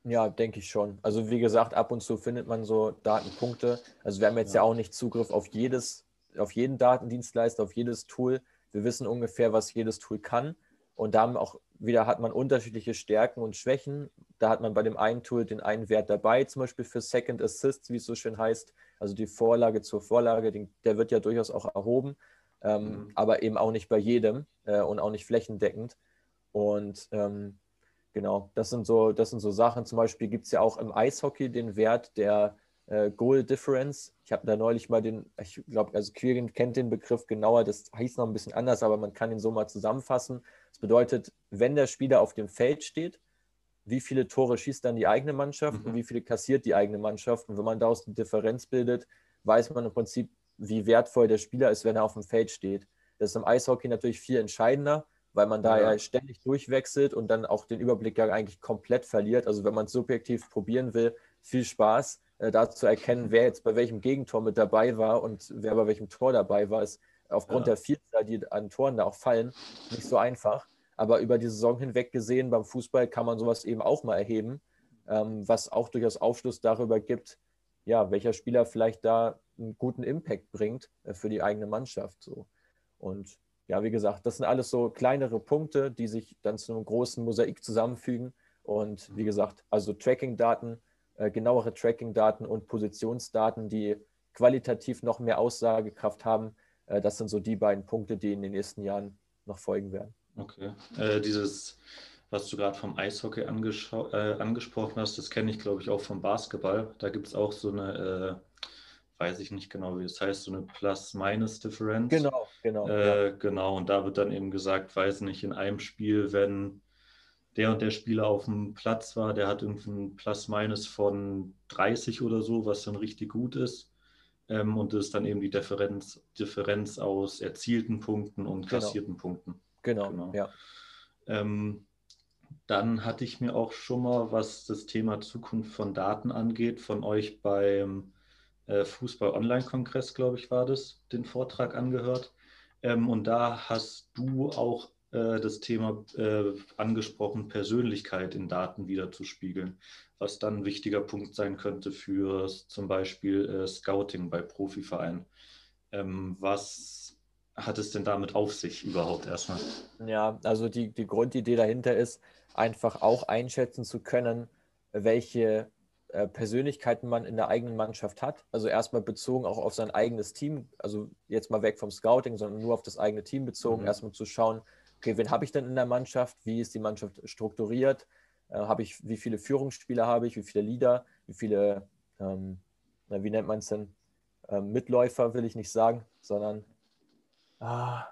Ja, denke ich schon. Also wie gesagt, ab und zu findet man so Datenpunkte. Also wir haben jetzt ja, ja auch nicht Zugriff auf jedes auf jeden Datendienstleister, auf jedes Tool. Wir wissen ungefähr, was jedes Tool kann. Und da haben auch wieder hat man unterschiedliche Stärken und Schwächen. Da hat man bei dem einen Tool den einen Wert dabei, zum Beispiel für Second Assist, wie es so schön heißt, also die Vorlage zur Vorlage, den, der wird ja durchaus auch erhoben, ähm, mhm. aber eben auch nicht bei jedem äh, und auch nicht flächendeckend. Und ähm, genau, das sind so, das sind so Sachen. Zum Beispiel gibt es ja auch im Eishockey den Wert der äh, Goal Difference. Ich habe da neulich mal den, ich glaube, also Quirin kennt den Begriff genauer, das hieß noch ein bisschen anders, aber man kann ihn so mal zusammenfassen. Das bedeutet, wenn der Spieler auf dem Feld steht, wie viele Tore schießt dann die eigene Mannschaft mhm. und wie viele kassiert die eigene Mannschaft. Und wenn man daraus eine Differenz bildet, weiß man im Prinzip, wie wertvoll der Spieler ist, wenn er auf dem Feld steht. Das ist im Eishockey natürlich viel entscheidender, weil man da ja. ständig durchwechselt und dann auch den Überblick ja eigentlich komplett verliert. Also wenn man es subjektiv probieren will, viel Spaß, da zu erkennen, wer jetzt bei welchem Gegentor mit dabei war und wer bei welchem Tor dabei war, ist aufgrund ja. der Vielzahl, die an Toren da auch fallen, nicht so einfach. Aber über die Saison hinweg gesehen, beim Fußball kann man sowas eben auch mal erheben, ähm, was auch durchaus Aufschluss darüber gibt, ja, welcher Spieler vielleicht da einen guten Impact bringt äh, für die eigene Mannschaft. So. Und ja, wie gesagt, das sind alles so kleinere Punkte, die sich dann zu einem großen Mosaik zusammenfügen. Und wie gesagt, also Tracking-Daten, äh, genauere Tracking-Daten und Positionsdaten, die qualitativ noch mehr Aussagekraft haben, äh, das sind so die beiden Punkte, die in den nächsten Jahren noch folgen werden. Okay. Äh, dieses, was du gerade vom Eishockey äh, angesprochen hast, das kenne ich, glaube ich, auch vom Basketball. Da gibt es auch so eine, äh, weiß ich nicht genau, wie es heißt, so eine Plus-Minus-Differenz. Genau, genau. Äh, ja. Genau, und da wird dann eben gesagt, weiß nicht, in einem Spiel, wenn der und der Spieler auf dem Platz war, der hat irgendein Plus-Minus von 30 oder so, was dann richtig gut ist. Ähm, und das ist dann eben die Differenz, Differenz aus erzielten Punkten und genau. kassierten Punkten. Genau, genau. ja. Ähm, dann hatte ich mir auch schon mal, was das Thema Zukunft von Daten angeht, von euch beim äh, Fußball-Online-Kongress, glaube ich, war das, den Vortrag angehört. Ähm, und da hast du auch das Thema äh, angesprochen, Persönlichkeit in Daten wiederzuspiegeln, was dann ein wichtiger Punkt sein könnte für zum Beispiel äh, Scouting bei Profivereinen. Ähm, was hat es denn damit auf sich überhaupt erstmal? Ja, also die, die Grundidee dahinter ist, einfach auch einschätzen zu können, welche äh, Persönlichkeiten man in der eigenen Mannschaft hat. Also erstmal bezogen auch auf sein eigenes Team, also jetzt mal weg vom Scouting, sondern nur auf das eigene Team bezogen, mhm. erstmal zu schauen, okay, wen habe ich denn in der Mannschaft, wie ist die Mannschaft strukturiert, äh, habe ich, wie viele Führungsspieler habe ich, wie viele Leader, wie viele, ähm, na, wie nennt man es denn, ähm, Mitläufer will ich nicht sagen, sondern ah,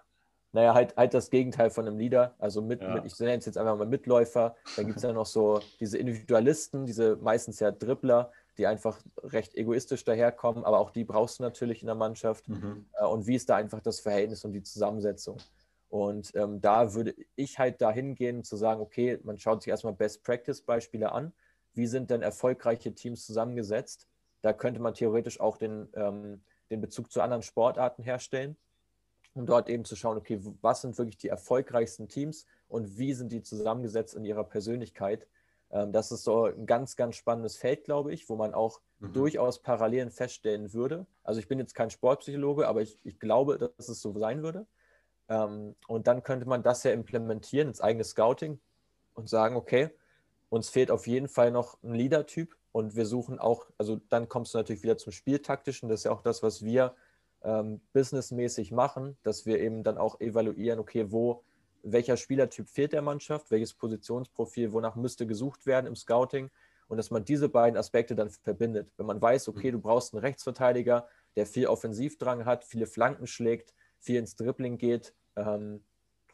naja, halt, halt das Gegenteil von einem Leader. Also mit, ja. mit ich nenne es jetzt einfach mal Mitläufer. Dann gibt es ja noch so diese Individualisten, diese meistens ja Dribbler, die einfach recht egoistisch daherkommen, aber auch die brauchst du natürlich in der Mannschaft. Mhm. Äh, und wie ist da einfach das Verhältnis und die Zusammensetzung? Und ähm, da würde ich halt dahin gehen, zu sagen, okay, man schaut sich erstmal Best-Practice-Beispiele an. Wie sind denn erfolgreiche Teams zusammengesetzt? Da könnte man theoretisch auch den, ähm, den Bezug zu anderen Sportarten herstellen um dort eben zu schauen, okay, was sind wirklich die erfolgreichsten Teams und wie sind die zusammengesetzt in ihrer Persönlichkeit. Ähm, das ist so ein ganz, ganz spannendes Feld, glaube ich, wo man auch mhm. durchaus Parallelen feststellen würde. Also ich bin jetzt kein Sportpsychologe, aber ich, ich glaube, dass es so sein würde. Ähm, und dann könnte man das ja implementieren ins eigene Scouting und sagen, okay, uns fehlt auf jeden Fall noch ein Leader-Typ und wir suchen auch, also dann kommst du natürlich wieder zum Spieltaktischen, das ist ja auch das, was wir ähm, businessmäßig machen, dass wir eben dann auch evaluieren, okay, wo, welcher Spielertyp fehlt der Mannschaft, welches Positionsprofil, wonach müsste gesucht werden im Scouting und dass man diese beiden Aspekte dann verbindet. Wenn man weiß, okay, du brauchst einen Rechtsverteidiger, der viel Offensivdrang hat, viele Flanken schlägt, viel ins Dribbling geht ähm,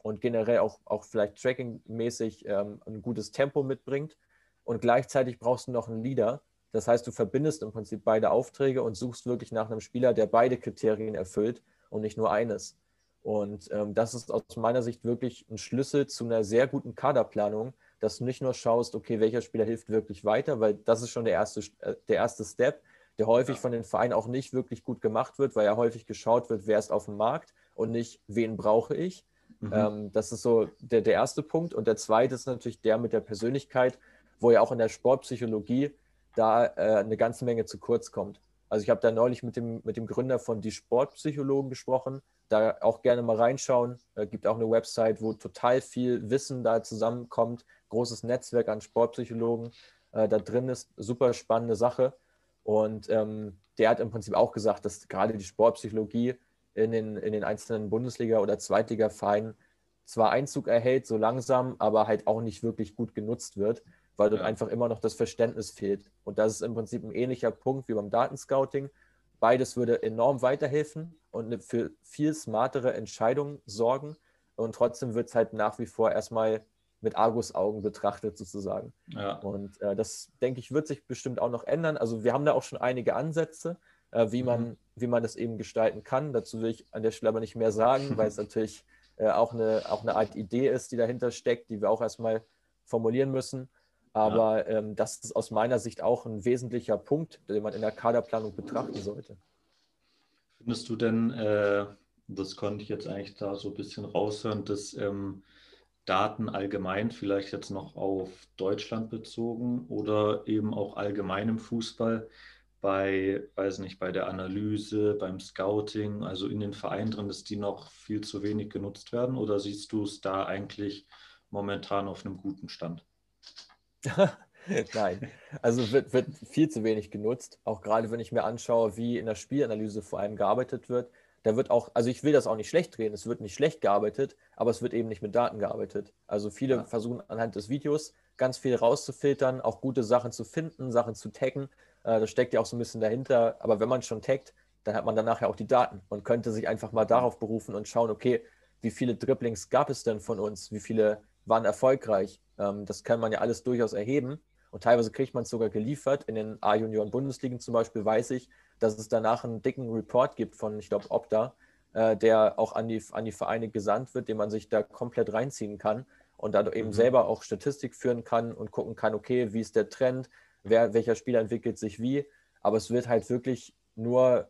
und generell auch, auch vielleicht trackingmäßig ähm, ein gutes Tempo mitbringt. Und gleichzeitig brauchst du noch einen Leader, das heißt, du verbindest im Prinzip beide Aufträge und suchst wirklich nach einem Spieler, der beide Kriterien erfüllt und nicht nur eines. Und ähm, das ist aus meiner Sicht wirklich ein Schlüssel zu einer sehr guten Kaderplanung, dass du nicht nur schaust, okay, welcher Spieler hilft wirklich weiter, weil das ist schon der erste, äh, der erste Step, der häufig ja. von den Vereinen auch nicht wirklich gut gemacht wird, weil ja häufig geschaut wird, wer ist auf dem Markt und nicht, wen brauche ich. Mhm. Ähm, das ist so der, der erste Punkt. Und der zweite ist natürlich der mit der Persönlichkeit, wo ja auch in der Sportpsychologie da äh, eine ganze Menge zu kurz kommt. Also ich habe da neulich mit dem, mit dem Gründer von Die Sportpsychologen gesprochen. Da auch gerne mal reinschauen. Es gibt auch eine Website, wo total viel Wissen da zusammenkommt. Großes Netzwerk an Sportpsychologen. Äh, da drin ist super spannende Sache. Und ähm, der hat im Prinzip auch gesagt, dass gerade die Sportpsychologie in den, in den einzelnen Bundesliga- oder Zweitliga-Vereinen zwar Einzug erhält, so langsam, aber halt auch nicht wirklich gut genutzt wird weil dort ja. einfach immer noch das Verständnis fehlt. Und das ist im Prinzip ein ähnlicher Punkt wie beim Datenscouting. Beides würde enorm weiterhelfen und für viel smartere Entscheidungen sorgen. Und trotzdem wird es halt nach wie vor erstmal mit Argus-Augen betrachtet sozusagen. Ja. Und äh, das, denke ich, wird sich bestimmt auch noch ändern. Also wir haben da auch schon einige Ansätze, äh, wie, mhm. man, wie man das eben gestalten kann. Dazu will ich an der Stelle aber nicht mehr sagen, weil es natürlich äh, auch, eine, auch eine Art Idee ist, die dahinter steckt, die wir auch erstmal formulieren müssen. Aber ähm, das ist aus meiner Sicht auch ein wesentlicher Punkt, den man in der Kaderplanung betrachten sollte. Findest du denn, äh, das konnte ich jetzt eigentlich da so ein bisschen raushören, dass ähm, Daten allgemein, vielleicht jetzt noch auf Deutschland bezogen oder eben auch allgemein im Fußball bei, weiß nicht, bei der Analyse, beim Scouting, also in den Vereinen drin, dass die noch viel zu wenig genutzt werden? Oder siehst du es da eigentlich momentan auf einem guten Stand? Nein, also wird, wird viel zu wenig genutzt. Auch gerade wenn ich mir anschaue, wie in der Spielanalyse vor allem gearbeitet wird, da wird auch, also ich will das auch nicht schlecht drehen, es wird nicht schlecht gearbeitet, aber es wird eben nicht mit Daten gearbeitet. Also viele ja. versuchen anhand des Videos ganz viel rauszufiltern, auch gute Sachen zu finden, Sachen zu taggen. Äh, das steckt ja auch so ein bisschen dahinter. Aber wenn man schon taggt, dann hat man danach ja auch die Daten und könnte sich einfach mal darauf berufen und schauen, okay, wie viele Dribblings gab es denn von uns? Wie viele waren erfolgreich? Ähm, das kann man ja alles durchaus erheben. Und teilweise kriegt man es sogar geliefert. In den A-Junioren-Bundesligen zum Beispiel weiß ich, dass es danach einen dicken Report gibt von, ich glaube, Opta, äh, der auch an die, an die Vereine gesandt wird, den man sich da komplett reinziehen kann und da eben mhm. selber auch Statistik führen kann und gucken kann, okay, wie ist der Trend, wer, welcher Spieler entwickelt sich wie. Aber es wird halt wirklich nur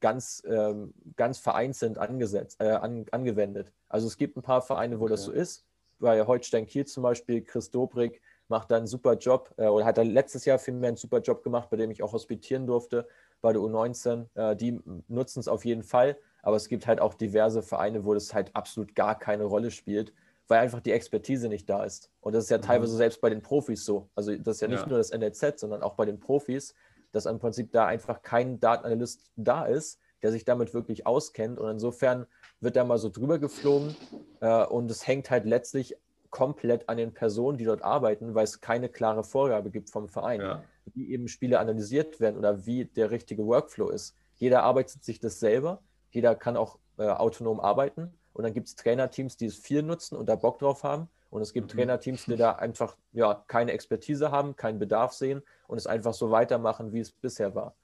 ganz, ähm, ganz vereinzelt angesetzt, äh, an, angewendet. Also es gibt ein paar Vereine, wo okay. das so ist. Bei Holstein Kiel zum Beispiel, Chris Dobrik macht da einen super Job äh, oder hat er letztes Jahr vielmehr einen super Job gemacht, bei dem ich auch hospitieren durfte bei der U19. Äh, die nutzen es auf jeden Fall, aber es gibt halt auch diverse Vereine, wo das halt absolut gar keine Rolle spielt, weil einfach die Expertise nicht da ist. Und das ist ja mhm. teilweise selbst bei den Profis so. Also das ist ja nicht ja. nur das NLZ, sondern auch bei den Profis, dass im Prinzip da einfach kein Datenanalyst da ist, der sich damit wirklich auskennt. Und insofern wird da mal so drüber geflogen äh, und es hängt halt letztlich komplett an den Personen, die dort arbeiten, weil es keine klare Vorgabe gibt vom Verein. Ja wie eben Spiele analysiert werden oder wie der richtige Workflow ist. Jeder arbeitet sich das selber, jeder kann auch äh, autonom arbeiten und dann gibt es Trainerteams, die es viel nutzen und da Bock drauf haben und es gibt mhm. Trainerteams, die da einfach ja, keine Expertise haben, keinen Bedarf sehen und es einfach so weitermachen, wie es bisher war.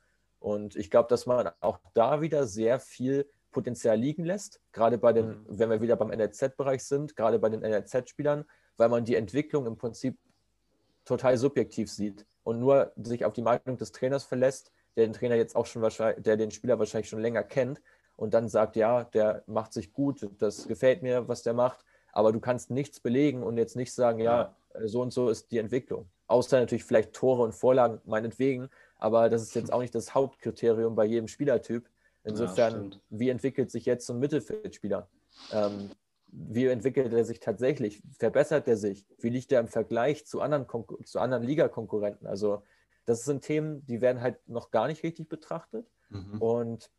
Und ich glaube, dass man auch da wieder sehr viel Potenzial liegen lässt, gerade bei den, mhm. wenn wir wieder beim NLZ-Bereich sind, gerade bei den NLZ-Spielern, weil man die Entwicklung im Prinzip total subjektiv sieht und nur sich auf die Meinung des Trainers verlässt, der den Trainer jetzt auch schon wahrscheinlich, der den Spieler wahrscheinlich schon länger kennt und dann sagt, ja, der macht sich gut, das gefällt mir, was der macht, aber du kannst nichts belegen und jetzt nicht sagen, ja, so und so ist die Entwicklung. Außer natürlich vielleicht Tore und Vorlagen meinetwegen, aber das ist jetzt auch nicht das Hauptkriterium bei jedem Spielertyp. Insofern, ja, wie entwickelt sich jetzt so ein Mittelfeldspieler? Ähm, wie entwickelt er sich tatsächlich? Verbessert er sich? Wie liegt er im Vergleich zu anderen, zu anderen Ligakonkurrenten? Also das sind Themen, die werden halt noch gar nicht richtig betrachtet. Mhm. Und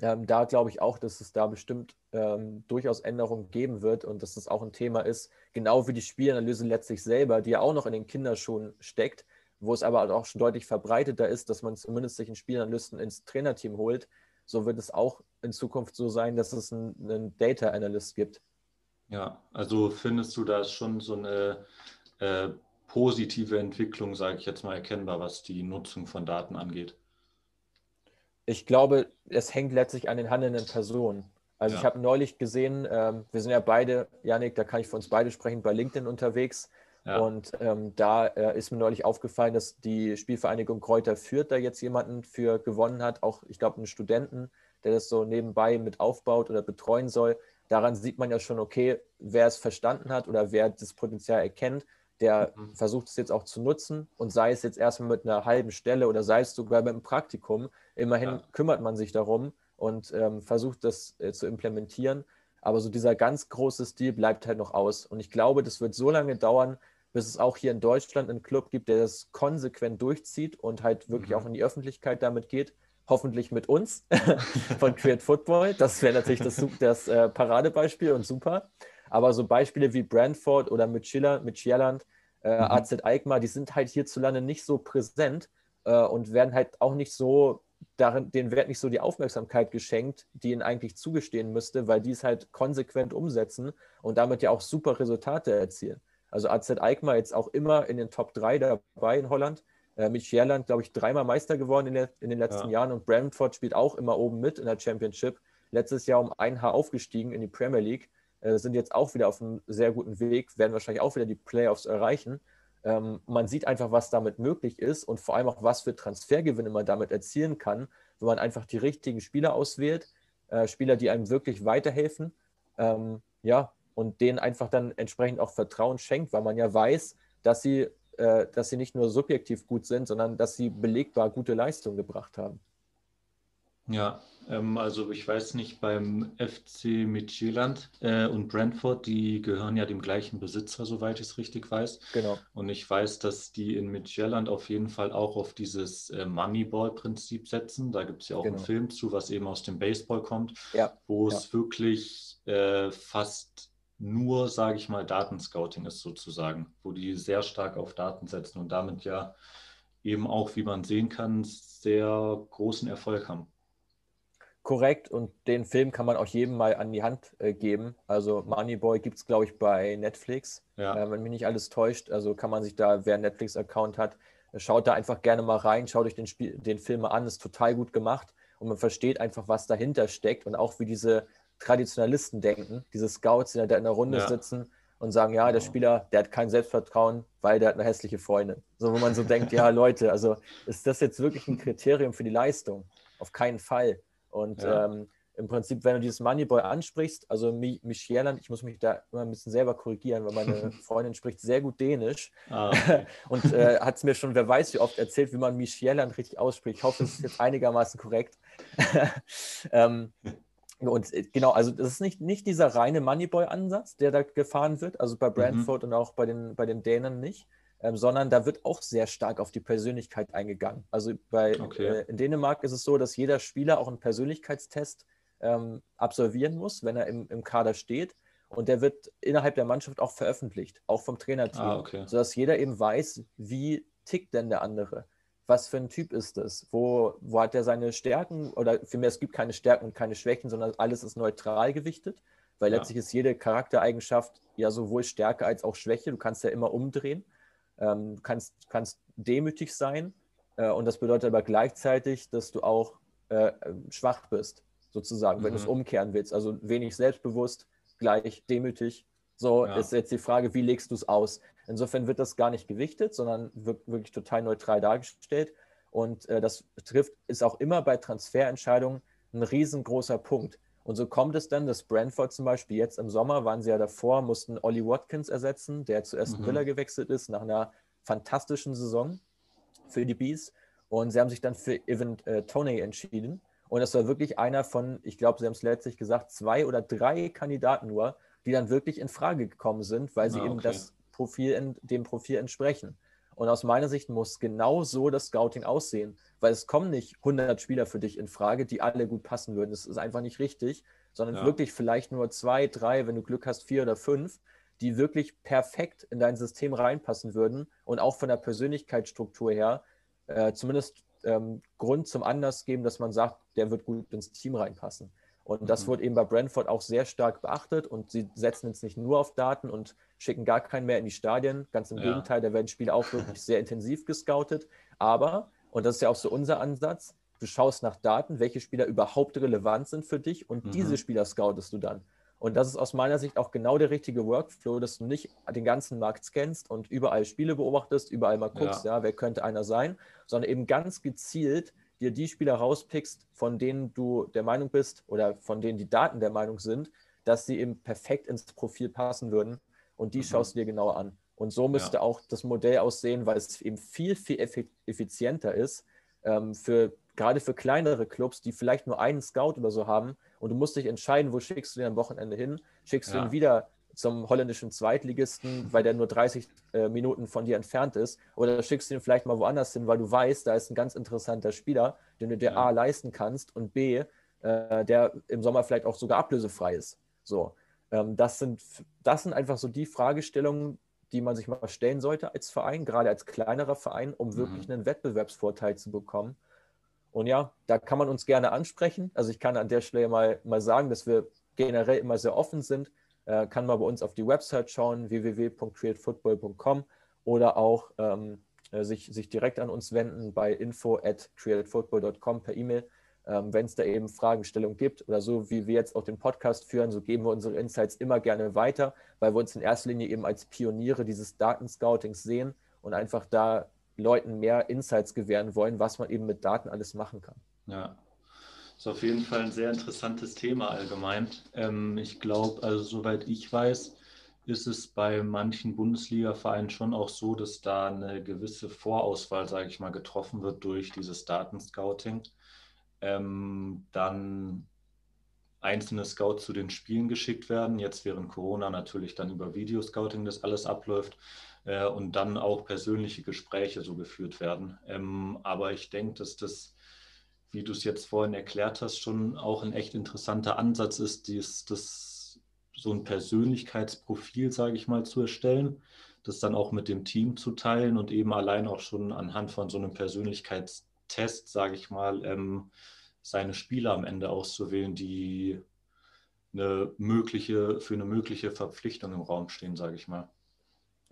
ähm, da glaube ich auch, dass es da bestimmt ähm, durchaus Änderungen geben wird und dass das auch ein Thema ist, genau wie die Spielanalyse letztlich selber, die ja auch noch in den Kinderschuhen steckt, wo es aber auch schon deutlich verbreiteter ist, dass man zumindest sich einen Spielanalysten ins Trainerteam holt. So wird es auch in Zukunft so sein, dass es einen, einen Data Analyst gibt, ja, also findest du da schon so eine äh, positive Entwicklung, sage ich jetzt mal, erkennbar, was die Nutzung von Daten angeht? Ich glaube, es hängt letztlich an den handelnden Personen. Also ja. ich habe neulich gesehen, ähm, wir sind ja beide, Janik, da kann ich für uns beide sprechen, bei LinkedIn unterwegs. Ja. Und ähm, da äh, ist mir neulich aufgefallen, dass die Spielvereinigung Kräuter Fürth da jetzt jemanden für gewonnen hat, auch ich glaube einen Studenten, der das so nebenbei mit aufbaut oder betreuen soll daran sieht man ja schon, okay, wer es verstanden hat oder wer das Potenzial erkennt, der mhm. versucht es jetzt auch zu nutzen und sei es jetzt erstmal mit einer halben Stelle oder sei es sogar beim Praktikum, immerhin ja. kümmert man sich darum und ähm, versucht das äh, zu implementieren. Aber so dieser ganz große Stil bleibt halt noch aus. Und ich glaube, das wird so lange dauern, bis es auch hier in Deutschland einen Club gibt, der das konsequent durchzieht und halt wirklich mhm. auch in die Öffentlichkeit damit geht hoffentlich mit uns von Create Football. Das wäre natürlich das, das äh, Paradebeispiel und super. Aber so Beispiele wie Brentford oder mit Schiller, mit Schierland, äh, mhm. AZ Alkmaar, die sind halt hierzulande nicht so präsent äh, und werden halt auch nicht so, darin, denen wird nicht so die Aufmerksamkeit geschenkt, die ihnen eigentlich zugestehen müsste, weil die es halt konsequent umsetzen und damit ja auch super Resultate erzielen. Also AZ Alkmaar jetzt auch immer in den Top 3 dabei in Holland. Äh, mit Scherland, glaube ich, dreimal Meister geworden in, der, in den letzten ja. Jahren und Brentford spielt auch immer oben mit in der Championship. Letztes Jahr um ein Haar aufgestiegen in die Premier League, äh, sind jetzt auch wieder auf einem sehr guten Weg, werden wahrscheinlich auch wieder die Playoffs erreichen. Ähm, man sieht einfach, was damit möglich ist und vor allem auch, was für Transfergewinne man damit erzielen kann, wenn man einfach die richtigen Spieler auswählt, äh, Spieler, die einem wirklich weiterhelfen. Ähm, ja, und denen einfach dann entsprechend auch Vertrauen schenkt, weil man ja weiß, dass sie, äh, dass sie nicht nur subjektiv gut sind, sondern dass sie belegbar gute Leistungen gebracht haben. Ja, also ich weiß nicht, beim FC Midtjylland äh, und Brentford, die gehören ja dem gleichen Besitzer, soweit ich es richtig weiß. Genau. Und ich weiß, dass die in Midtjylland auf jeden Fall auch auf dieses äh, Moneyball-Prinzip setzen. Da gibt es ja auch genau. einen Film zu, was eben aus dem Baseball kommt, ja. wo ja. es wirklich äh, fast nur, sage ich mal, Datenscouting ist sozusagen, wo die sehr stark auf Daten setzen und damit ja eben auch, wie man sehen kann, sehr großen Erfolg haben. Korrekt und den Film kann man auch jedem mal an die Hand äh, geben. Also Moneyboy gibt es, glaube ich, bei Netflix, ja. äh, wenn mich nicht alles täuscht. Also kann man sich da, wer einen Netflix-Account hat, schaut da einfach gerne mal rein, schaut euch den, Spiel, den Film mal an, ist total gut gemacht und man versteht einfach, was dahinter steckt und auch wie diese Traditionalisten denken, diese Scouts, die da in der Runde ja. sitzen und sagen, ja, der genau. Spieler, der hat kein Selbstvertrauen, weil der hat eine hässliche Freundin. So, wo man so denkt, ja, Leute, also ist das jetzt wirklich ein Kriterium für die Leistung? Auf keinen Fall. Und ja. ähm, im Prinzip, wenn du dieses Moneyboy ansprichst, also Michieland, ich muss mich da immer ein bisschen selber korrigieren, weil meine Freundin spricht sehr gut Dänisch ah, okay. und äh, hat es mir schon, wer weiß wie oft erzählt, wie man Michieland richtig ausspricht. Ich hoffe, es ist jetzt einigermaßen korrekt. ähm, und äh, genau, also das ist nicht, nicht dieser reine Moneyboy-Ansatz, der da gefahren wird, also bei. Brentford mhm. und auch bei den, bei den Dänen nicht, ähm, sondern da wird auch sehr stark auf die Persönlichkeit eingegangen. Also bei, okay. äh, in Dänemark ist es so, dass jeder Spieler auch einen Persönlichkeitstest ähm, absolvieren muss, wenn er im, im Kader steht. Und der wird innerhalb der Mannschaft auch veröffentlicht, auch vom Trainerteam, ah, okay. sodass jeder eben weiß, wie tickt denn der andere was für ein Typ ist das? Wo, wo hat er seine Stärken? Oder vielmehr, es gibt keine Stärken und keine Schwächen, sondern alles ist neutral gewichtet, weil ja. letztlich ist jede Charaktereigenschaft ja sowohl Stärke als auch Schwäche. Du kannst ja immer umdrehen. Ähm, du kannst, kannst demütig sein äh, und das bedeutet aber gleichzeitig, dass du auch äh, schwach bist, sozusagen, mhm. wenn du es umkehren willst. Also wenig selbstbewusst, gleich demütig. So ja. ist jetzt die Frage, wie legst du es aus? Insofern wird das gar nicht gewichtet, sondern wird wirklich total neutral dargestellt. Und äh, das trifft, ist auch immer bei Transferentscheidungen ein riesengroßer Punkt. Und so kommt es dann, dass Brentford zum Beispiel jetzt im Sommer, waren sie ja davor, mussten Ollie Watkins ersetzen, der zu Aston mhm. Gewechselt ist, nach einer fantastischen Saison für die Bees. Und sie haben sich dann für Evan äh, Toney entschieden. Und das war wirklich einer von, ich glaube, sie haben es letztlich gesagt, zwei oder drei Kandidaten nur, die dann wirklich in Frage gekommen sind, weil sie ah, eben das Profil, dem Profil entsprechen. Und aus meiner Sicht muss genau so das Scouting aussehen, weil es kommen nicht 100 Spieler für dich in Frage, die alle gut passen würden. Das ist einfach nicht richtig, sondern ja. wirklich vielleicht nur zwei, drei, wenn du Glück hast, vier oder fünf, die wirklich perfekt in dein System reinpassen würden und auch von der Persönlichkeitsstruktur her äh, zumindest ähm, Grund zum Anlass geben, dass man sagt, der wird gut ins Team reinpassen. Und das mhm. wurde eben bei Brentford auch sehr stark beachtet und sie setzen jetzt nicht nur auf Daten und schicken gar keinen mehr in die Stadien. Ganz im ja. Gegenteil, da werden Spiele auch wirklich sehr intensiv gescoutet. Aber, und das ist ja auch so unser Ansatz, du schaust nach Daten, welche Spieler überhaupt relevant sind für dich und mhm. diese Spieler scoutest du dann. Und das ist aus meiner Sicht auch genau der richtige Workflow, dass du nicht den ganzen Markt scannst und überall Spiele beobachtest, überall mal guckst, ja, ja wer könnte einer sein, sondern eben ganz gezielt dir die Spieler rauspickst, von denen du der Meinung bist oder von denen die Daten der Meinung sind, dass sie eben perfekt ins Profil passen würden und die mhm. schaust du dir genauer an. Und so müsste ja. auch das Modell aussehen, weil es eben viel, viel effizienter ist, ähm, für, gerade für kleinere Clubs, die vielleicht nur einen Scout oder so haben und du musst dich entscheiden, wo schickst du den am Wochenende hin? Schickst ja. du ihn wieder zum holländischen Zweitligisten, weil der nur 30 äh, Minuten von dir entfernt ist. Oder schickst du ihn vielleicht mal woanders hin, weil du weißt, da ist ein ganz interessanter Spieler, den du dir ja. A leisten kannst und B, äh, der im Sommer vielleicht auch sogar ablösefrei ist. So, ähm, das, sind, das sind einfach so die Fragestellungen, die man sich mal stellen sollte als Verein, gerade als kleinerer Verein, um mhm. wirklich einen Wettbewerbsvorteil zu bekommen. Und ja, da kann man uns gerne ansprechen. Also ich kann an der Stelle mal, mal sagen, dass wir generell immer sehr offen sind. Äh, kann man bei uns auf die Website schauen, www.createfootball.com oder auch ähm, äh, sich, sich direkt an uns wenden bei info at createfootball.com per E-Mail. Ähm, Wenn es da eben Fragestellungen gibt oder so, wie wir jetzt auch den Podcast führen, so geben wir unsere Insights immer gerne weiter, weil wir uns in erster Linie eben als Pioniere dieses Datenscoutings sehen und einfach da Leuten mehr Insights gewähren wollen, was man eben mit Daten alles machen kann. Ja, ist auf jeden Fall ein sehr interessantes Thema allgemein. Ähm, ich glaube, also soweit ich weiß, ist es bei manchen Bundesliga-Vereinen schon auch so, dass da eine gewisse Vorauswahl, sage ich mal, getroffen wird durch dieses Datenscouting. Ähm, dann einzelne Scouts zu den Spielen geschickt werden. Jetzt während Corona natürlich dann über Videoscouting das alles abläuft äh, und dann auch persönliche Gespräche so geführt werden. Ähm, aber ich denke, dass das, wie du es jetzt vorhin erklärt hast, schon auch ein echt interessanter Ansatz ist, dies, das, so ein Persönlichkeitsprofil, sage ich mal, zu erstellen, das dann auch mit dem Team zu teilen und eben allein auch schon anhand von so einem Persönlichkeitstest, sage ich mal, ähm, seine Spieler am Ende auszuwählen, die eine mögliche, für eine mögliche Verpflichtung im Raum stehen, sage ich mal.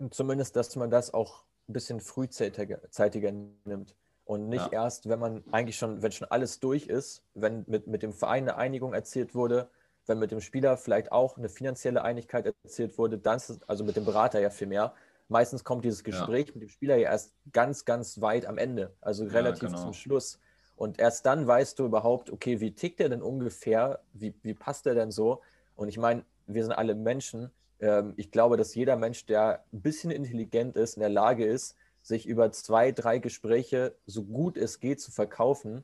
Zumindest, dass man das auch ein bisschen frühzeitiger nimmt. Und nicht ja. erst, wenn man eigentlich schon, wenn schon alles durch ist, wenn mit, mit dem Verein eine Einigung erzielt wurde, wenn mit dem Spieler vielleicht auch eine finanzielle Einigkeit erzielt wurde, dann ist, also mit dem Berater ja viel mehr. Meistens kommt dieses Gespräch ja. mit dem Spieler ja erst ganz, ganz weit am Ende, also relativ ja, genau. zum Schluss. Und erst dann weißt du überhaupt, okay, wie tickt er denn ungefähr? Wie, wie passt er denn so? Und ich meine, wir sind alle Menschen. Ähm, ich glaube, dass jeder Mensch, der ein bisschen intelligent ist, in der Lage ist, sich über zwei, drei Gespräche so gut es geht zu verkaufen,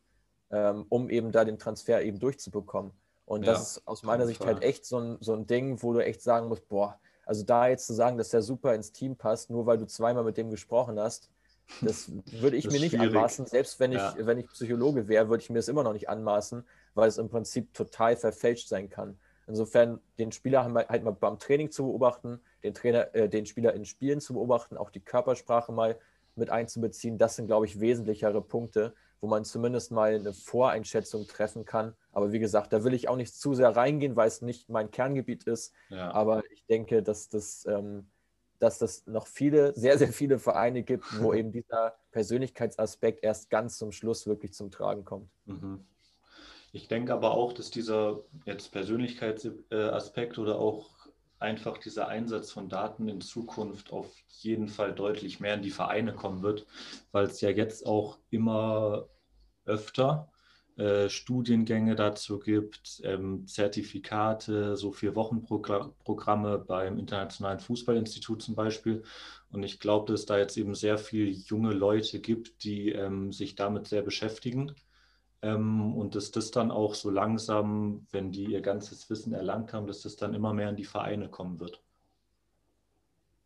ähm, um eben da den Transfer eben durchzubekommen. Und ja, das ist aus meiner Sicht halt echt so ein, so ein Ding, wo du echt sagen musst, boah, also da jetzt zu sagen, dass der super ins Team passt, nur weil du zweimal mit dem gesprochen hast, das würde ich mir nicht schwierig. anmaßen. Selbst wenn ich, ja. wenn ich Psychologe wäre, würde ich mir das immer noch nicht anmaßen, weil es im Prinzip total verfälscht sein kann. Insofern den Spieler halt mal beim Training zu beobachten, den Trainer, äh, den Spieler in Spielen zu beobachten, auch die Körpersprache mal mit einzubeziehen, das sind, glaube ich, wesentlichere Punkte, wo man zumindest mal eine Voreinschätzung treffen kann. Aber wie gesagt, da will ich auch nicht zu sehr reingehen, weil es nicht mein Kerngebiet ist. Ja. Aber ich denke, dass das ähm, dass das noch viele, sehr, sehr viele Vereine gibt, wo eben dieser Persönlichkeitsaspekt erst ganz zum Schluss wirklich zum Tragen kommt. Mhm. Ich denke aber auch, dass dieser jetzt Persönlichkeitsaspekt oder auch einfach dieser Einsatz von Daten in Zukunft auf jeden Fall deutlich mehr in die Vereine kommen wird, weil es ja jetzt auch immer öfter äh, Studiengänge dazu gibt, ähm, Zertifikate, so vier Wochenprogramme beim Internationalen Fußballinstitut zum Beispiel. Und ich glaube, dass es da jetzt eben sehr viele junge Leute gibt, die ähm, sich damit sehr beschäftigen. Ähm, und dass das dann auch so langsam, wenn die ihr ganzes Wissen erlangt haben, dass das dann immer mehr in die Vereine kommen wird.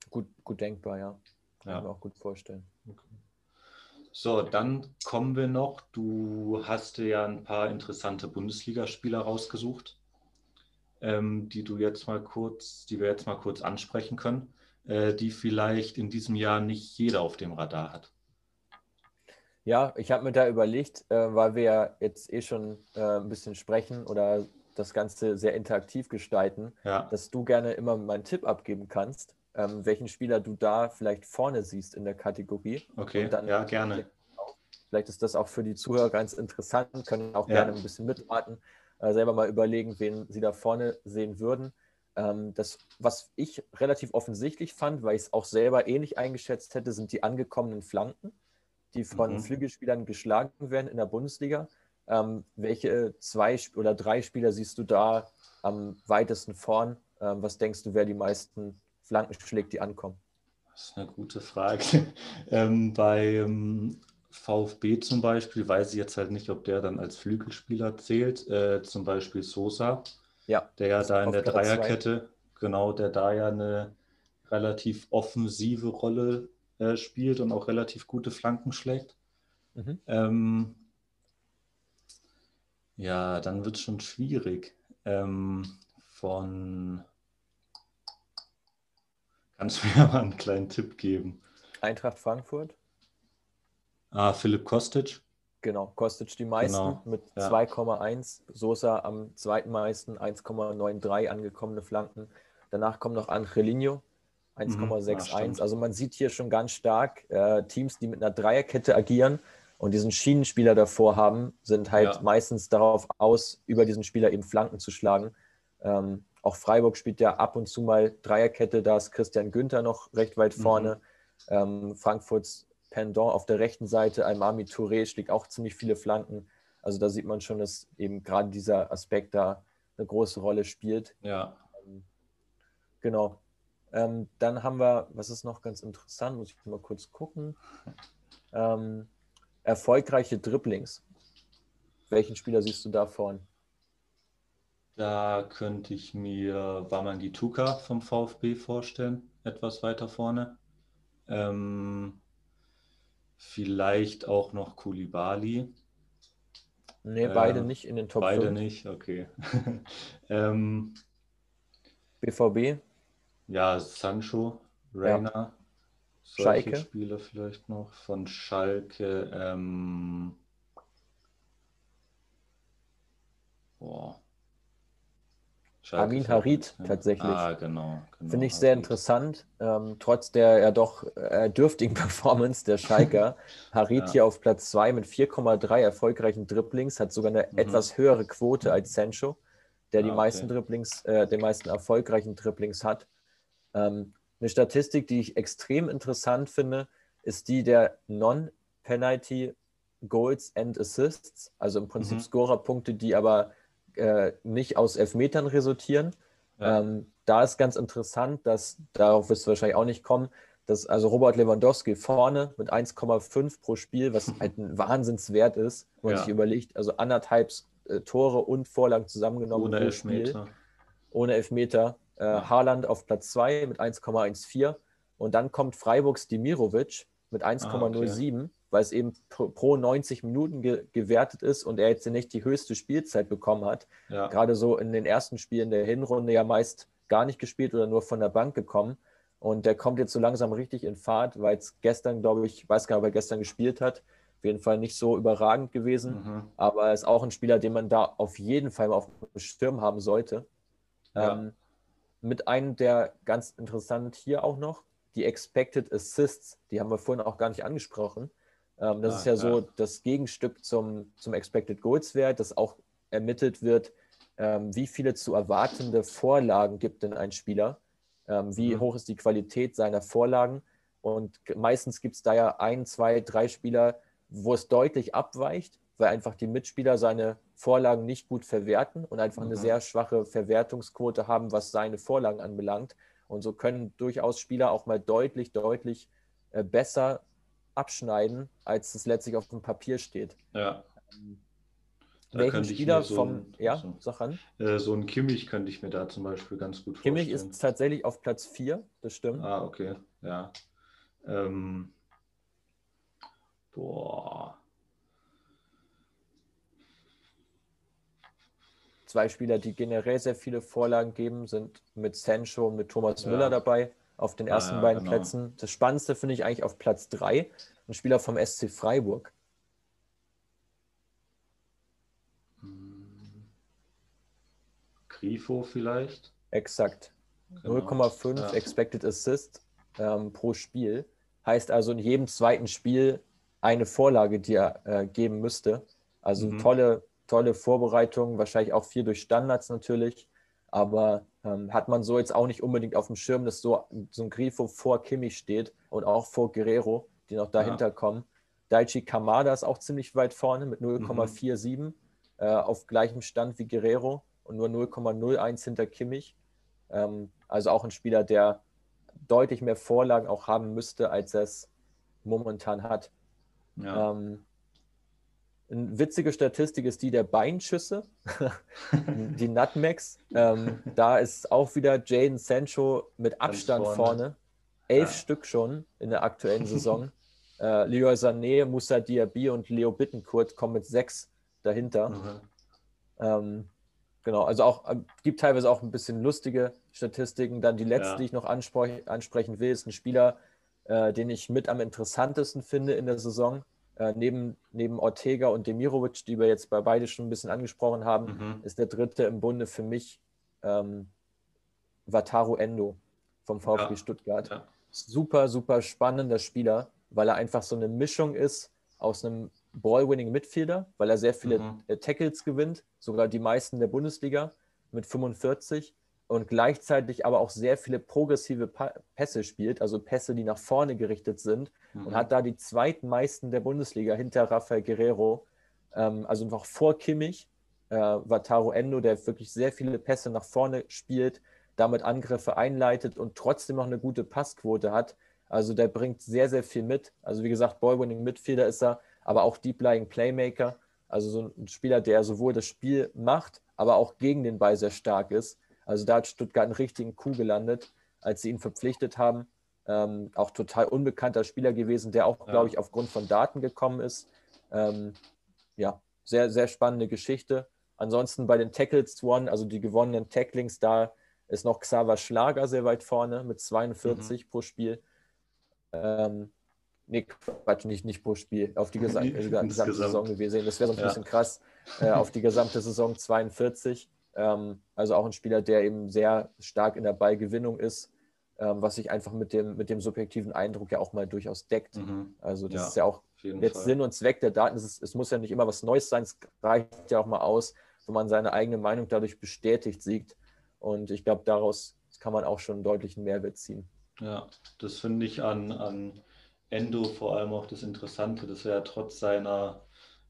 Gut, gut denkbar, ja. Kann ja. ich mir auch gut vorstellen. Okay. So, dann kommen wir noch. Du hast dir ja ein paar interessante Bundesligaspieler rausgesucht, ähm, die du jetzt mal kurz, die wir jetzt mal kurz ansprechen können, äh, die vielleicht in diesem Jahr nicht jeder auf dem Radar hat. Ja, ich habe mir da überlegt, äh, weil wir ja jetzt eh schon äh, ein bisschen sprechen oder das Ganze sehr interaktiv gestalten, ja. dass du gerne immer meinen Tipp abgeben kannst ähm, welchen Spieler du da vielleicht vorne siehst in der Kategorie. Okay, dann, ja, gerne. Vielleicht ist das auch für die Zuhörer ganz interessant, können auch ja. gerne ein bisschen mitraten, äh, selber mal überlegen, wen sie da vorne sehen würden. Ähm, das, was ich relativ offensichtlich fand, weil ich es auch selber ähnlich eingeschätzt hätte, sind die angekommenen Flanken, die von mhm. Flügelspielern geschlagen werden in der Bundesliga. Ähm, welche zwei oder drei Spieler siehst du da am weitesten vorn? Ähm, was denkst du, wer die meisten Flanken schlägt, die ankommen? Das ist eine gute Frage. ähm, beim VfB zum Beispiel weiß ich jetzt halt nicht, ob der dann als Flügelspieler zählt. Äh, zum Beispiel Sosa, ja, der ja da in der Dreierkette, genau, der da ja eine relativ offensive Rolle äh, spielt und auch relativ gute Flanken schlägt. Mhm. Ähm, ja, dann wird es schon schwierig. Ähm, von Kannst du mir mal einen kleinen Tipp geben? Eintracht Frankfurt. Ah, Philipp Kostic. Genau, Kostic die meisten genau. mit ja. 2,1. Sosa am zweiten meisten, 1,93 angekommene Flanken. Danach kommt noch Angelino, 1,61. Mhm, also man sieht hier schon ganz stark äh, Teams, die mit einer Dreierkette agieren und diesen Schienenspieler davor haben, sind halt ja. meistens darauf aus, über diesen Spieler eben Flanken zu schlagen. Ähm, auch Freiburg spielt ja ab und zu mal Dreierkette, da ist Christian Günther noch recht weit vorne. Mhm. Ähm, Frankfurts Pendant auf der rechten Seite, Almami Touré schlägt auch ziemlich viele Flanken. Also da sieht man schon, dass eben gerade dieser Aspekt da eine große Rolle spielt. Ja. Ähm, genau. Ähm, dann haben wir, was ist noch ganz interessant, muss ich mal kurz gucken. Ähm, erfolgreiche Dribblings. Welchen Spieler siehst du da vorne? Da könnte ich mir Wamangituka vom VfB vorstellen, etwas weiter vorne. Ähm, vielleicht auch noch Kulibali. Nee, beide äh, nicht in den Top Beide 5. nicht, okay. ähm, BVB? Ja, Sancho, Reina, ja. solche Schalke. Spieler vielleicht noch. Von Schalke, ähm, boah. Schalke Amin Harid ja. tatsächlich. Ah, genau. genau Finde ich sehr interessant. Ähm, trotz der ja doch äh, dürftigen Performance der Schalker. Harid ja. hier auf Platz 2 mit 4,3 erfolgreichen Dribblings, hat sogar eine mhm. etwas höhere Quote als Sancho, der ah, die meisten okay. Dribblings, äh, den meisten erfolgreichen Dribblings hat. Ähm, eine Statistik, die ich extrem interessant finde, ist die der Non-Penalty Goals and Assists, also im Prinzip mhm. Scorerpunkte, die aber äh, nicht aus Elfmetern resultieren. Ja. Ähm, da ist ganz interessant, dass, darauf wirst du wahrscheinlich auch nicht kommen, dass also Robert Lewandowski vorne mit 1,5 pro Spiel, was halt ein Wahnsinnswert ist, wenn man ja. sich überlegt, also anderthalb äh, Tore und Vorlagen zusammengenommen ohne Elfmeter. Spiel, ohne Elfmeter. Äh. Haaland auf Platz 2 mit 1,14 und dann kommt Freiburgs Dimirovic mit 1,07. Ah, okay weil es eben pro 90 Minuten ge gewertet ist und er jetzt nicht die höchste Spielzeit bekommen hat. Ja. Gerade so in den ersten Spielen der Hinrunde ja meist gar nicht gespielt oder nur von der Bank gekommen. Und der kommt jetzt so langsam richtig in Fahrt, weil es gestern, glaube ich, ich weiß gar nicht, ob er gestern gespielt hat. Auf jeden Fall nicht so überragend gewesen. Mhm. Aber er ist auch ein Spieler, den man da auf jeden Fall mal auf dem Sturm haben sollte. Ja. Ähm, mit einem, der ganz interessant hier auch noch, die Expected Assists, die haben wir vorhin auch gar nicht angesprochen. Ähm, das ah, ist ja, ja, so das Gegenstück zum, zum Expected Goals Wert, dass auch ermittelt wird, ähm, wie viele zu erwartende Vorlagen gibt denn ein Spieler, ähm, wie mhm. hoch ist die Qualität seiner Vorlagen. Und meistens gibt es da ja ein, zwei, drei Spieler, wo es deutlich abweicht, weil einfach die Mitspieler seine Vorlagen nicht gut verwerten und einfach mhm. eine sehr schwache Verwertungsquote haben, was seine Vorlagen anbelangt. Und so können durchaus Spieler auch mal deutlich, deutlich äh, besser abschneiden, als es letztlich auf dem Papier steht. Ja. Ähm, welchen Spieler so vom, ein, ja, so, sag an. Äh, so ein Kimmich könnte ich mir da zum Beispiel ganz gut vorstellen. Kimmich ist tatsächlich auf Platz 4, das stimmt. Ah, okay, ja. Ähm, boah. Zwei Spieler, die generell sehr viele Vorlagen geben, sind mit Sancho und mit Thomas ja. Müller dabei auf den ersten ah, ja, beiden genau. Plätzen. Das Spannendste finde ich eigentlich auf Platz 3, ein Spieler vom SC Freiburg. Grifo vielleicht? Exakt. Genau. 0,5 ja. Expected Assist ähm, pro Spiel. Heißt also in jedem zweiten Spiel eine Vorlage, die er äh, geben müsste. Also mhm. tolle, tolle Vorbereitung, wahrscheinlich auch viel durch Standards natürlich. Aber ähm, hat man so jetzt auch nicht unbedingt auf dem Schirm, dass so, so ein Grifo vor Kimmich steht und auch vor Guerrero, die noch dahinter ja. kommen. Daichi Kamada ist auch ziemlich weit vorne mit 0,47 mhm. äh, auf gleichem Stand wie Guerrero und nur 0,01 hinter Kimmich. Ähm, also auch ein Spieler, der deutlich mehr Vorlagen auch haben müsste, als er es momentan hat. Ja. Ähm, eine witzige Statistik ist die der Beinschüsse, die Nutmegs. Ähm, da ist auch wieder Jaden Sancho mit Abstand vorne. vorne. Elf ja. Stück schon in der aktuellen Saison. äh, Leroy Sané, Moussa Diaby und Leo Bittencourt kommen mit sechs dahinter. Mhm. Ähm, Genau, also auch äh, gibt teilweise auch ein bisschen lustige Statistiken. Dann die letzte, ja. die ich noch anspre ansprechen will, ist ein Spieler, äh, den ich mit am interessantesten finde in der Saison. Äh, neben, neben Ortega und Demirovic, die wir jetzt bei beide schon ein bisschen angesprochen haben, mhm. ist der dritte im Bunde für mich ähm, Wataru Endo vom VfB ja. Stuttgart. Ja. Super, super spannender Spieler, weil er einfach so eine Mischung ist aus einem Ball-winning Midfielder, weil er sehr viele mhm. Äh, Tackles gewinnt, sogar die meisten der Bundesliga mit 45 und gleichzeitig aber auch sehr viele progressive Pässe spielt, also Pässe, die nach vorne gerichtet sind mhm. und hat da die zweitmeisten der Bundesliga hinter Rafael Guerrero, ähm, also noch vor Kimmich, äh, Wataru Endo, der wirklich sehr viele Pässe nach vorne spielt, damit Angriffe einleitet und trotzdem noch eine gute Passquote hat. Also der bringt sehr, sehr viel mit. Also wie gesagt, Ball-winning Midfielder ist er, aber auch Deep Lying Playmaker. Also so ein Spieler, der sowohl das Spiel macht, aber auch gegen den Ball sehr stark ist. Also da hat Stuttgart einen richtigen Coup gelandet, als sie ihn verpflichtet haben. Ähm, auch total unbekannter Spieler gewesen, der auch, ja. glaube ich, aufgrund von Daten gekommen ist. Ähm, ja, sehr, sehr spannende Geschichte. Ansonsten bei den Tackles One, also die gewonnenen Tacklings, da ist noch Xaver Schlager sehr weit vorne mit 42 mhm. pro Spiel. Ähm, nee, Quatsch, nicht, nicht pro Spiel, auf die, gesa gesamte Saison gewesen. Das wäre so ein ja. bisschen krass. Äh, auf die gesamte Saison 42. Ähm, also auch ein Spieler, der eben sehr stark in der Ballgewinnung ist, ähm, was sich einfach mit dem, mit dem subjektiven Eindruck ja auch mal durchaus deckt. Mhm. Also das ja, ist ja auch jetzt Fall. Sinn und Zweck der Daten. Es, ist, es muss ja nicht immer was Neues sein, es reicht ja auch mal aus, wenn man seine eigene Meinung dadurch bestätigt sieht. Und ich glaube, daraus kann man auch schon einen deutlichen Mehrwert ziehen. Ja, das finde ich an, an Endo vor allem auch das Interessante, dass er trotz seiner,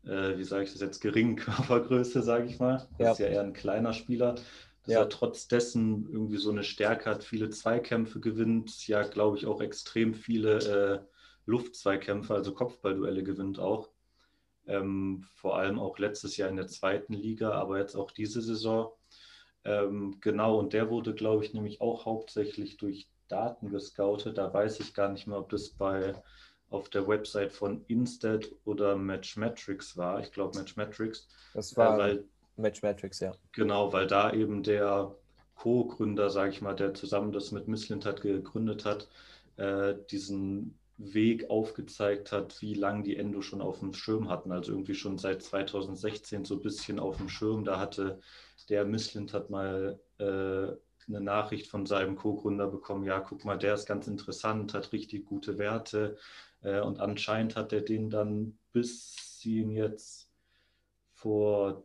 äh, wie sage ich das jetzt, geringen Körpergröße, sage ich mal, das ja. ist ja eher ein kleiner Spieler, dass ja. er trotz dessen irgendwie so eine Stärke hat, viele Zweikämpfe gewinnt, ja, glaube ich, auch extrem viele äh, Luftzweikämpfe, also Kopfballduelle gewinnt auch. Ähm, vor allem auch letztes Jahr in der zweiten Liga, aber jetzt auch diese Saison. Ähm, genau, und der wurde, glaube ich, nämlich auch hauptsächlich durch Daten gescoutet. Da weiß ich gar nicht mehr, ob das bei auf der Website von Instead oder Matchmetrics war. Ich glaube Matchmetrics. Das war äh, weil, Matchmetrics, ja. Genau, weil da eben der Co-Gründer, sage ich mal, der zusammen das mit Misslint hat gegründet hat, äh, diesen Weg aufgezeigt hat, wie lange die Endo schon auf dem Schirm hatten. Also irgendwie schon seit 2016 so ein bisschen auf dem Schirm. Da hatte der Misslint hat mal äh, eine Nachricht von seinem Co-Gründer bekommen, ja, guck mal, der ist ganz interessant, hat richtig gute Werte. Äh, und anscheinend hat er den dann, bis sie ihn jetzt vor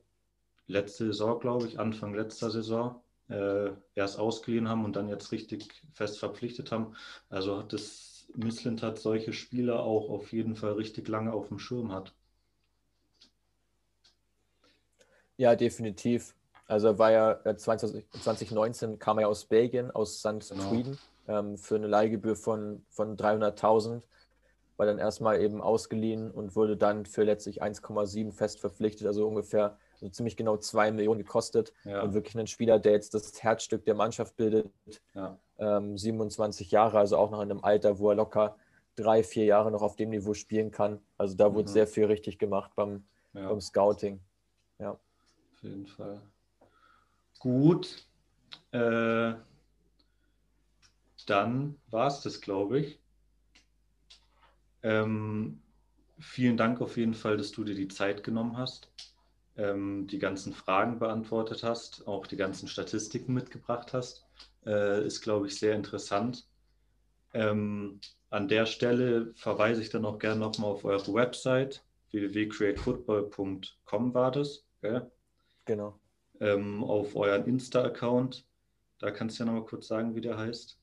letzte Saison, glaube ich, Anfang letzter Saison, äh, erst ausgeliehen haben und dann jetzt richtig fest verpflichtet haben. Also hat das Missland hat solche Spieler auch auf jeden Fall richtig lange auf dem Schirm hat. Ja, definitiv. Also er war ja 20, äh, 2019 kam er aus Belgien, aus St. Genau. Sweden, ähm, für eine Leihgebühr von, von 300.000, war dann erstmal eben ausgeliehen und wurde dann für letztlich 1,7 fest verpflichtet, also ungefähr also ziemlich genau 2 Millionen gekostet. Ja. Und wirklich ein Spieler, der jetzt das Herzstück der Mannschaft bildet. Ja ähm, 27 Jahre, also auch noch in einem Alter, wo er locker drei, vier Jahre noch auf dem Niveau spielen kann. Also da wurde mhm. sehr viel richtig gemacht beim, ja. beim Scouting. Ja. Auf jeden Fall. Gut. Äh, dann war es das, glaube ich. Ähm, vielen Dank auf jeden Fall, dass du dir die Zeit genommen hast, ähm, die ganzen Fragen beantwortet hast, auch die ganzen Statistiken mitgebracht hast äh, ist, glaube ich, sehr interessant. Ähm, an der Stelle verweise ich dann auch gerne nochmal auf eure Website www.createfootball.com war das. Gell? Genau. Ähm, auf euren Insta-Account. Da kannst du ja nochmal kurz sagen, wie der heißt.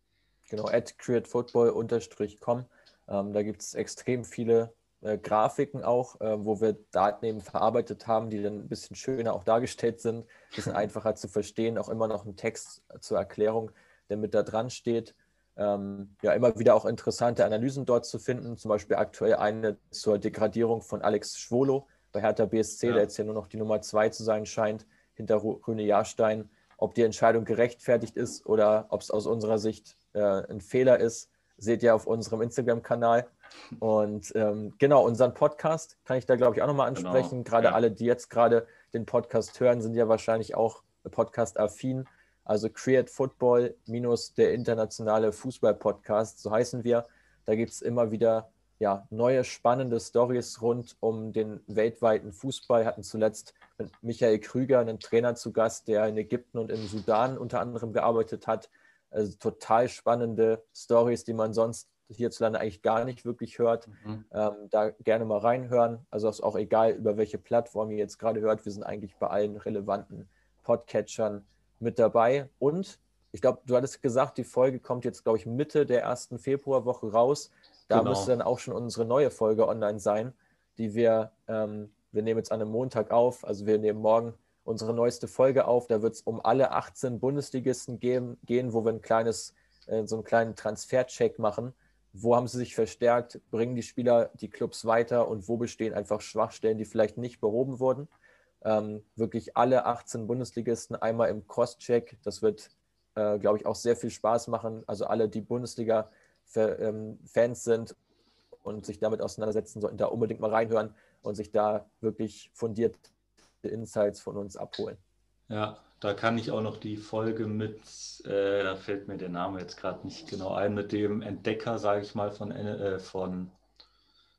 Genau, at createfootball-com. Ähm, da gibt es extrem viele äh, Grafiken auch, äh, wo wir Daten eben verarbeitet haben, die dann ein bisschen schöner auch dargestellt sind, ein bisschen einfacher zu verstehen, auch immer noch ein Text zur Erklärung, der mit da dran steht. Ähm, ja, immer wieder auch interessante Analysen dort zu finden, zum Beispiel aktuell eine zur Degradierung von Alex Schwolo bei Hertha BSC, ja. der jetzt ja nur noch die Nummer zwei zu sein scheint, hinter Rüne Jahrstein. Ob die Entscheidung gerechtfertigt ist oder ob es aus unserer Sicht äh, ein Fehler ist, seht ihr auf unserem Instagram-Kanal. Und ähm, genau, unseren Podcast kann ich da, glaube ich, auch nochmal genau, ansprechen. Genau. Gerade ja. alle, die jetzt gerade den Podcast hören, sind ja wahrscheinlich auch Podcast affin. Also Create Football minus der internationale Fußball-Podcast, so heißen wir. Da gibt es immer wieder ja, neue spannende Stories rund um den weltweiten Fußball. Wir hatten zuletzt mit Michael Krüger einen Trainer zu Gast, der in Ägypten und im Sudan unter anderem gearbeitet hat. Also total spannende Stories, die man sonst hierzulande eigentlich gar nicht wirklich hört. Mhm. Ähm, da gerne mal reinhören. Also ist auch egal, über welche Plattform ihr jetzt gerade hört. Wir sind eigentlich bei allen relevanten Podcatchern mit dabei. Und ich glaube, du hattest gesagt, die Folge kommt jetzt, glaube ich, Mitte der ersten Februarwoche raus. Da genau. müsste dann auch schon unsere neue Folge online sein, die wir, ähm, wir nehmen jetzt an einem Montag auf, also wir nehmen morgen unsere neueste Folge auf. Da wird es um alle 18 Bundesligisten gehen, gehen wo wir ein kleines, äh, so einen kleinen Transfercheck machen. Wo haben sie sich verstärkt? Bringen die Spieler die Clubs weiter und wo bestehen einfach Schwachstellen, die vielleicht nicht behoben wurden? Ähm, wirklich alle 18 Bundesligisten einmal im Cross-Check. Das wird, äh, glaube ich, auch sehr viel Spaß machen. Also alle, die Bundesliga ähm, sind und sich damit auseinandersetzen, sollten da unbedingt mal reinhören und sich da wirklich fundierte Insights von uns abholen. Ja, da kann ich auch noch die Folge mit, äh, da fällt mir der Name jetzt gerade nicht genau ein, mit dem Entdecker, sage ich mal, von, äh, von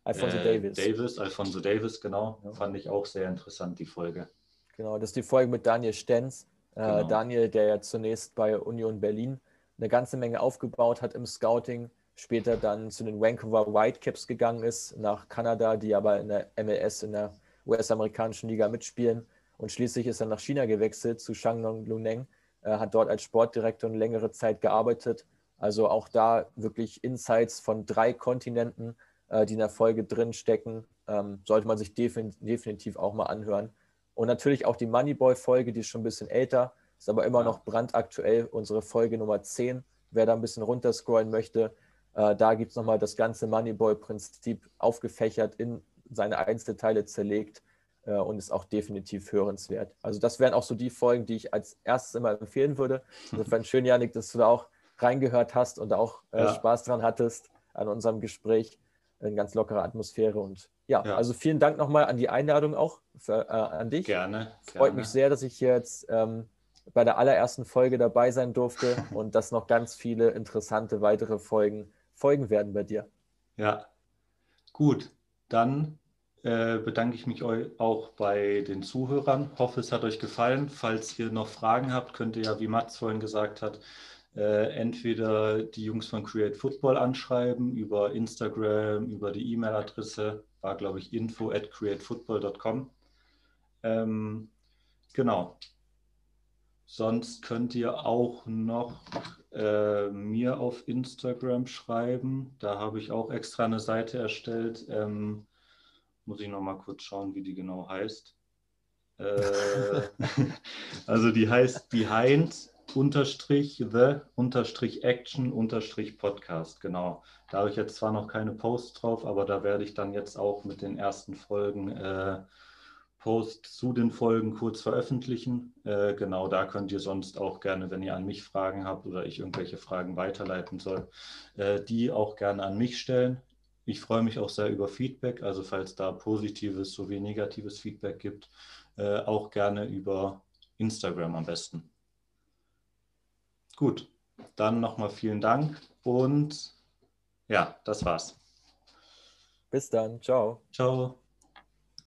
Alfonso äh, Davis. Davis. Alfonso Davis, genau. Ja. Fand ich auch sehr interessant, die Folge. Genau, das ist die Folge mit Daniel Stenz. Äh, genau. Daniel, der ja zunächst bei Union Berlin eine ganze Menge aufgebaut hat im Scouting, später dann zu den Vancouver Whitecaps gegangen ist, nach Kanada, die aber in der MLS, in der US-amerikanischen Liga mitspielen. Und schließlich ist er nach China gewechselt zu Shangnong Luneng, äh, hat dort als Sportdirektor eine längere Zeit gearbeitet. Also auch da wirklich Insights von drei Kontinenten, äh, die in der Folge drin stecken, ähm, sollte man sich defin definitiv auch mal anhören. Und natürlich auch die Moneyboy-Folge, die ist schon ein bisschen älter, ist aber immer noch brandaktuell, unsere Folge Nummer 10. Wer da ein bisschen runterscrollen möchte, äh, da gibt es nochmal das ganze Moneyboy-Prinzip aufgefächert, in seine Einzelteile zerlegt äh, und ist auch definitiv hörenswert. Also das wären auch so die Folgen, die ich als erstes immer empfehlen würde. Insofern schön, Janik, dass du da auch reingehört hast und auch äh, ja. Spaß dran hattest an unserem Gespräch. Eine ganz lockere Atmosphäre und ja, ja. also vielen Dank nochmal an die Einladung auch für, äh, an dich. Gerne. Freut gerne. mich sehr, dass ich jetzt ähm, bei der allerersten Folge dabei sein durfte und dass noch ganz viele interessante weitere Folgen folgen werden bei dir. Ja, gut. Dann äh, bedanke ich mich auch bei den Zuhörern. Hoffe, es hat euch gefallen. Falls ihr noch Fragen habt, könnt ihr ja, wie Mats vorhin gesagt hat, äh, entweder die Jungs von Create Football anschreiben über Instagram, über die E-Mail-Adresse, war glaube ich info at createfootball.com. Ähm, genau. Sonst könnt ihr auch noch äh, mir auf Instagram schreiben. Da habe ich auch extra eine Seite erstellt. Ähm, muss ich noch mal kurz schauen, wie die genau heißt. Äh, also die heißt Behind unterstrich the unterstrich action unterstrich podcast. Genau. Da habe ich jetzt zwar noch keine Posts drauf, aber da werde ich dann jetzt auch mit den ersten Folgen äh, Post zu den Folgen kurz veröffentlichen. Äh, genau, da könnt ihr sonst auch gerne, wenn ihr an mich Fragen habt oder ich irgendwelche Fragen weiterleiten soll, äh, die auch gerne an mich stellen. Ich freue mich auch sehr über Feedback, also falls da positives sowie negatives Feedback gibt, äh, auch gerne über Instagram am besten. Gut, dann nochmal vielen Dank und ja, das war's. Bis dann, ciao. Ciao.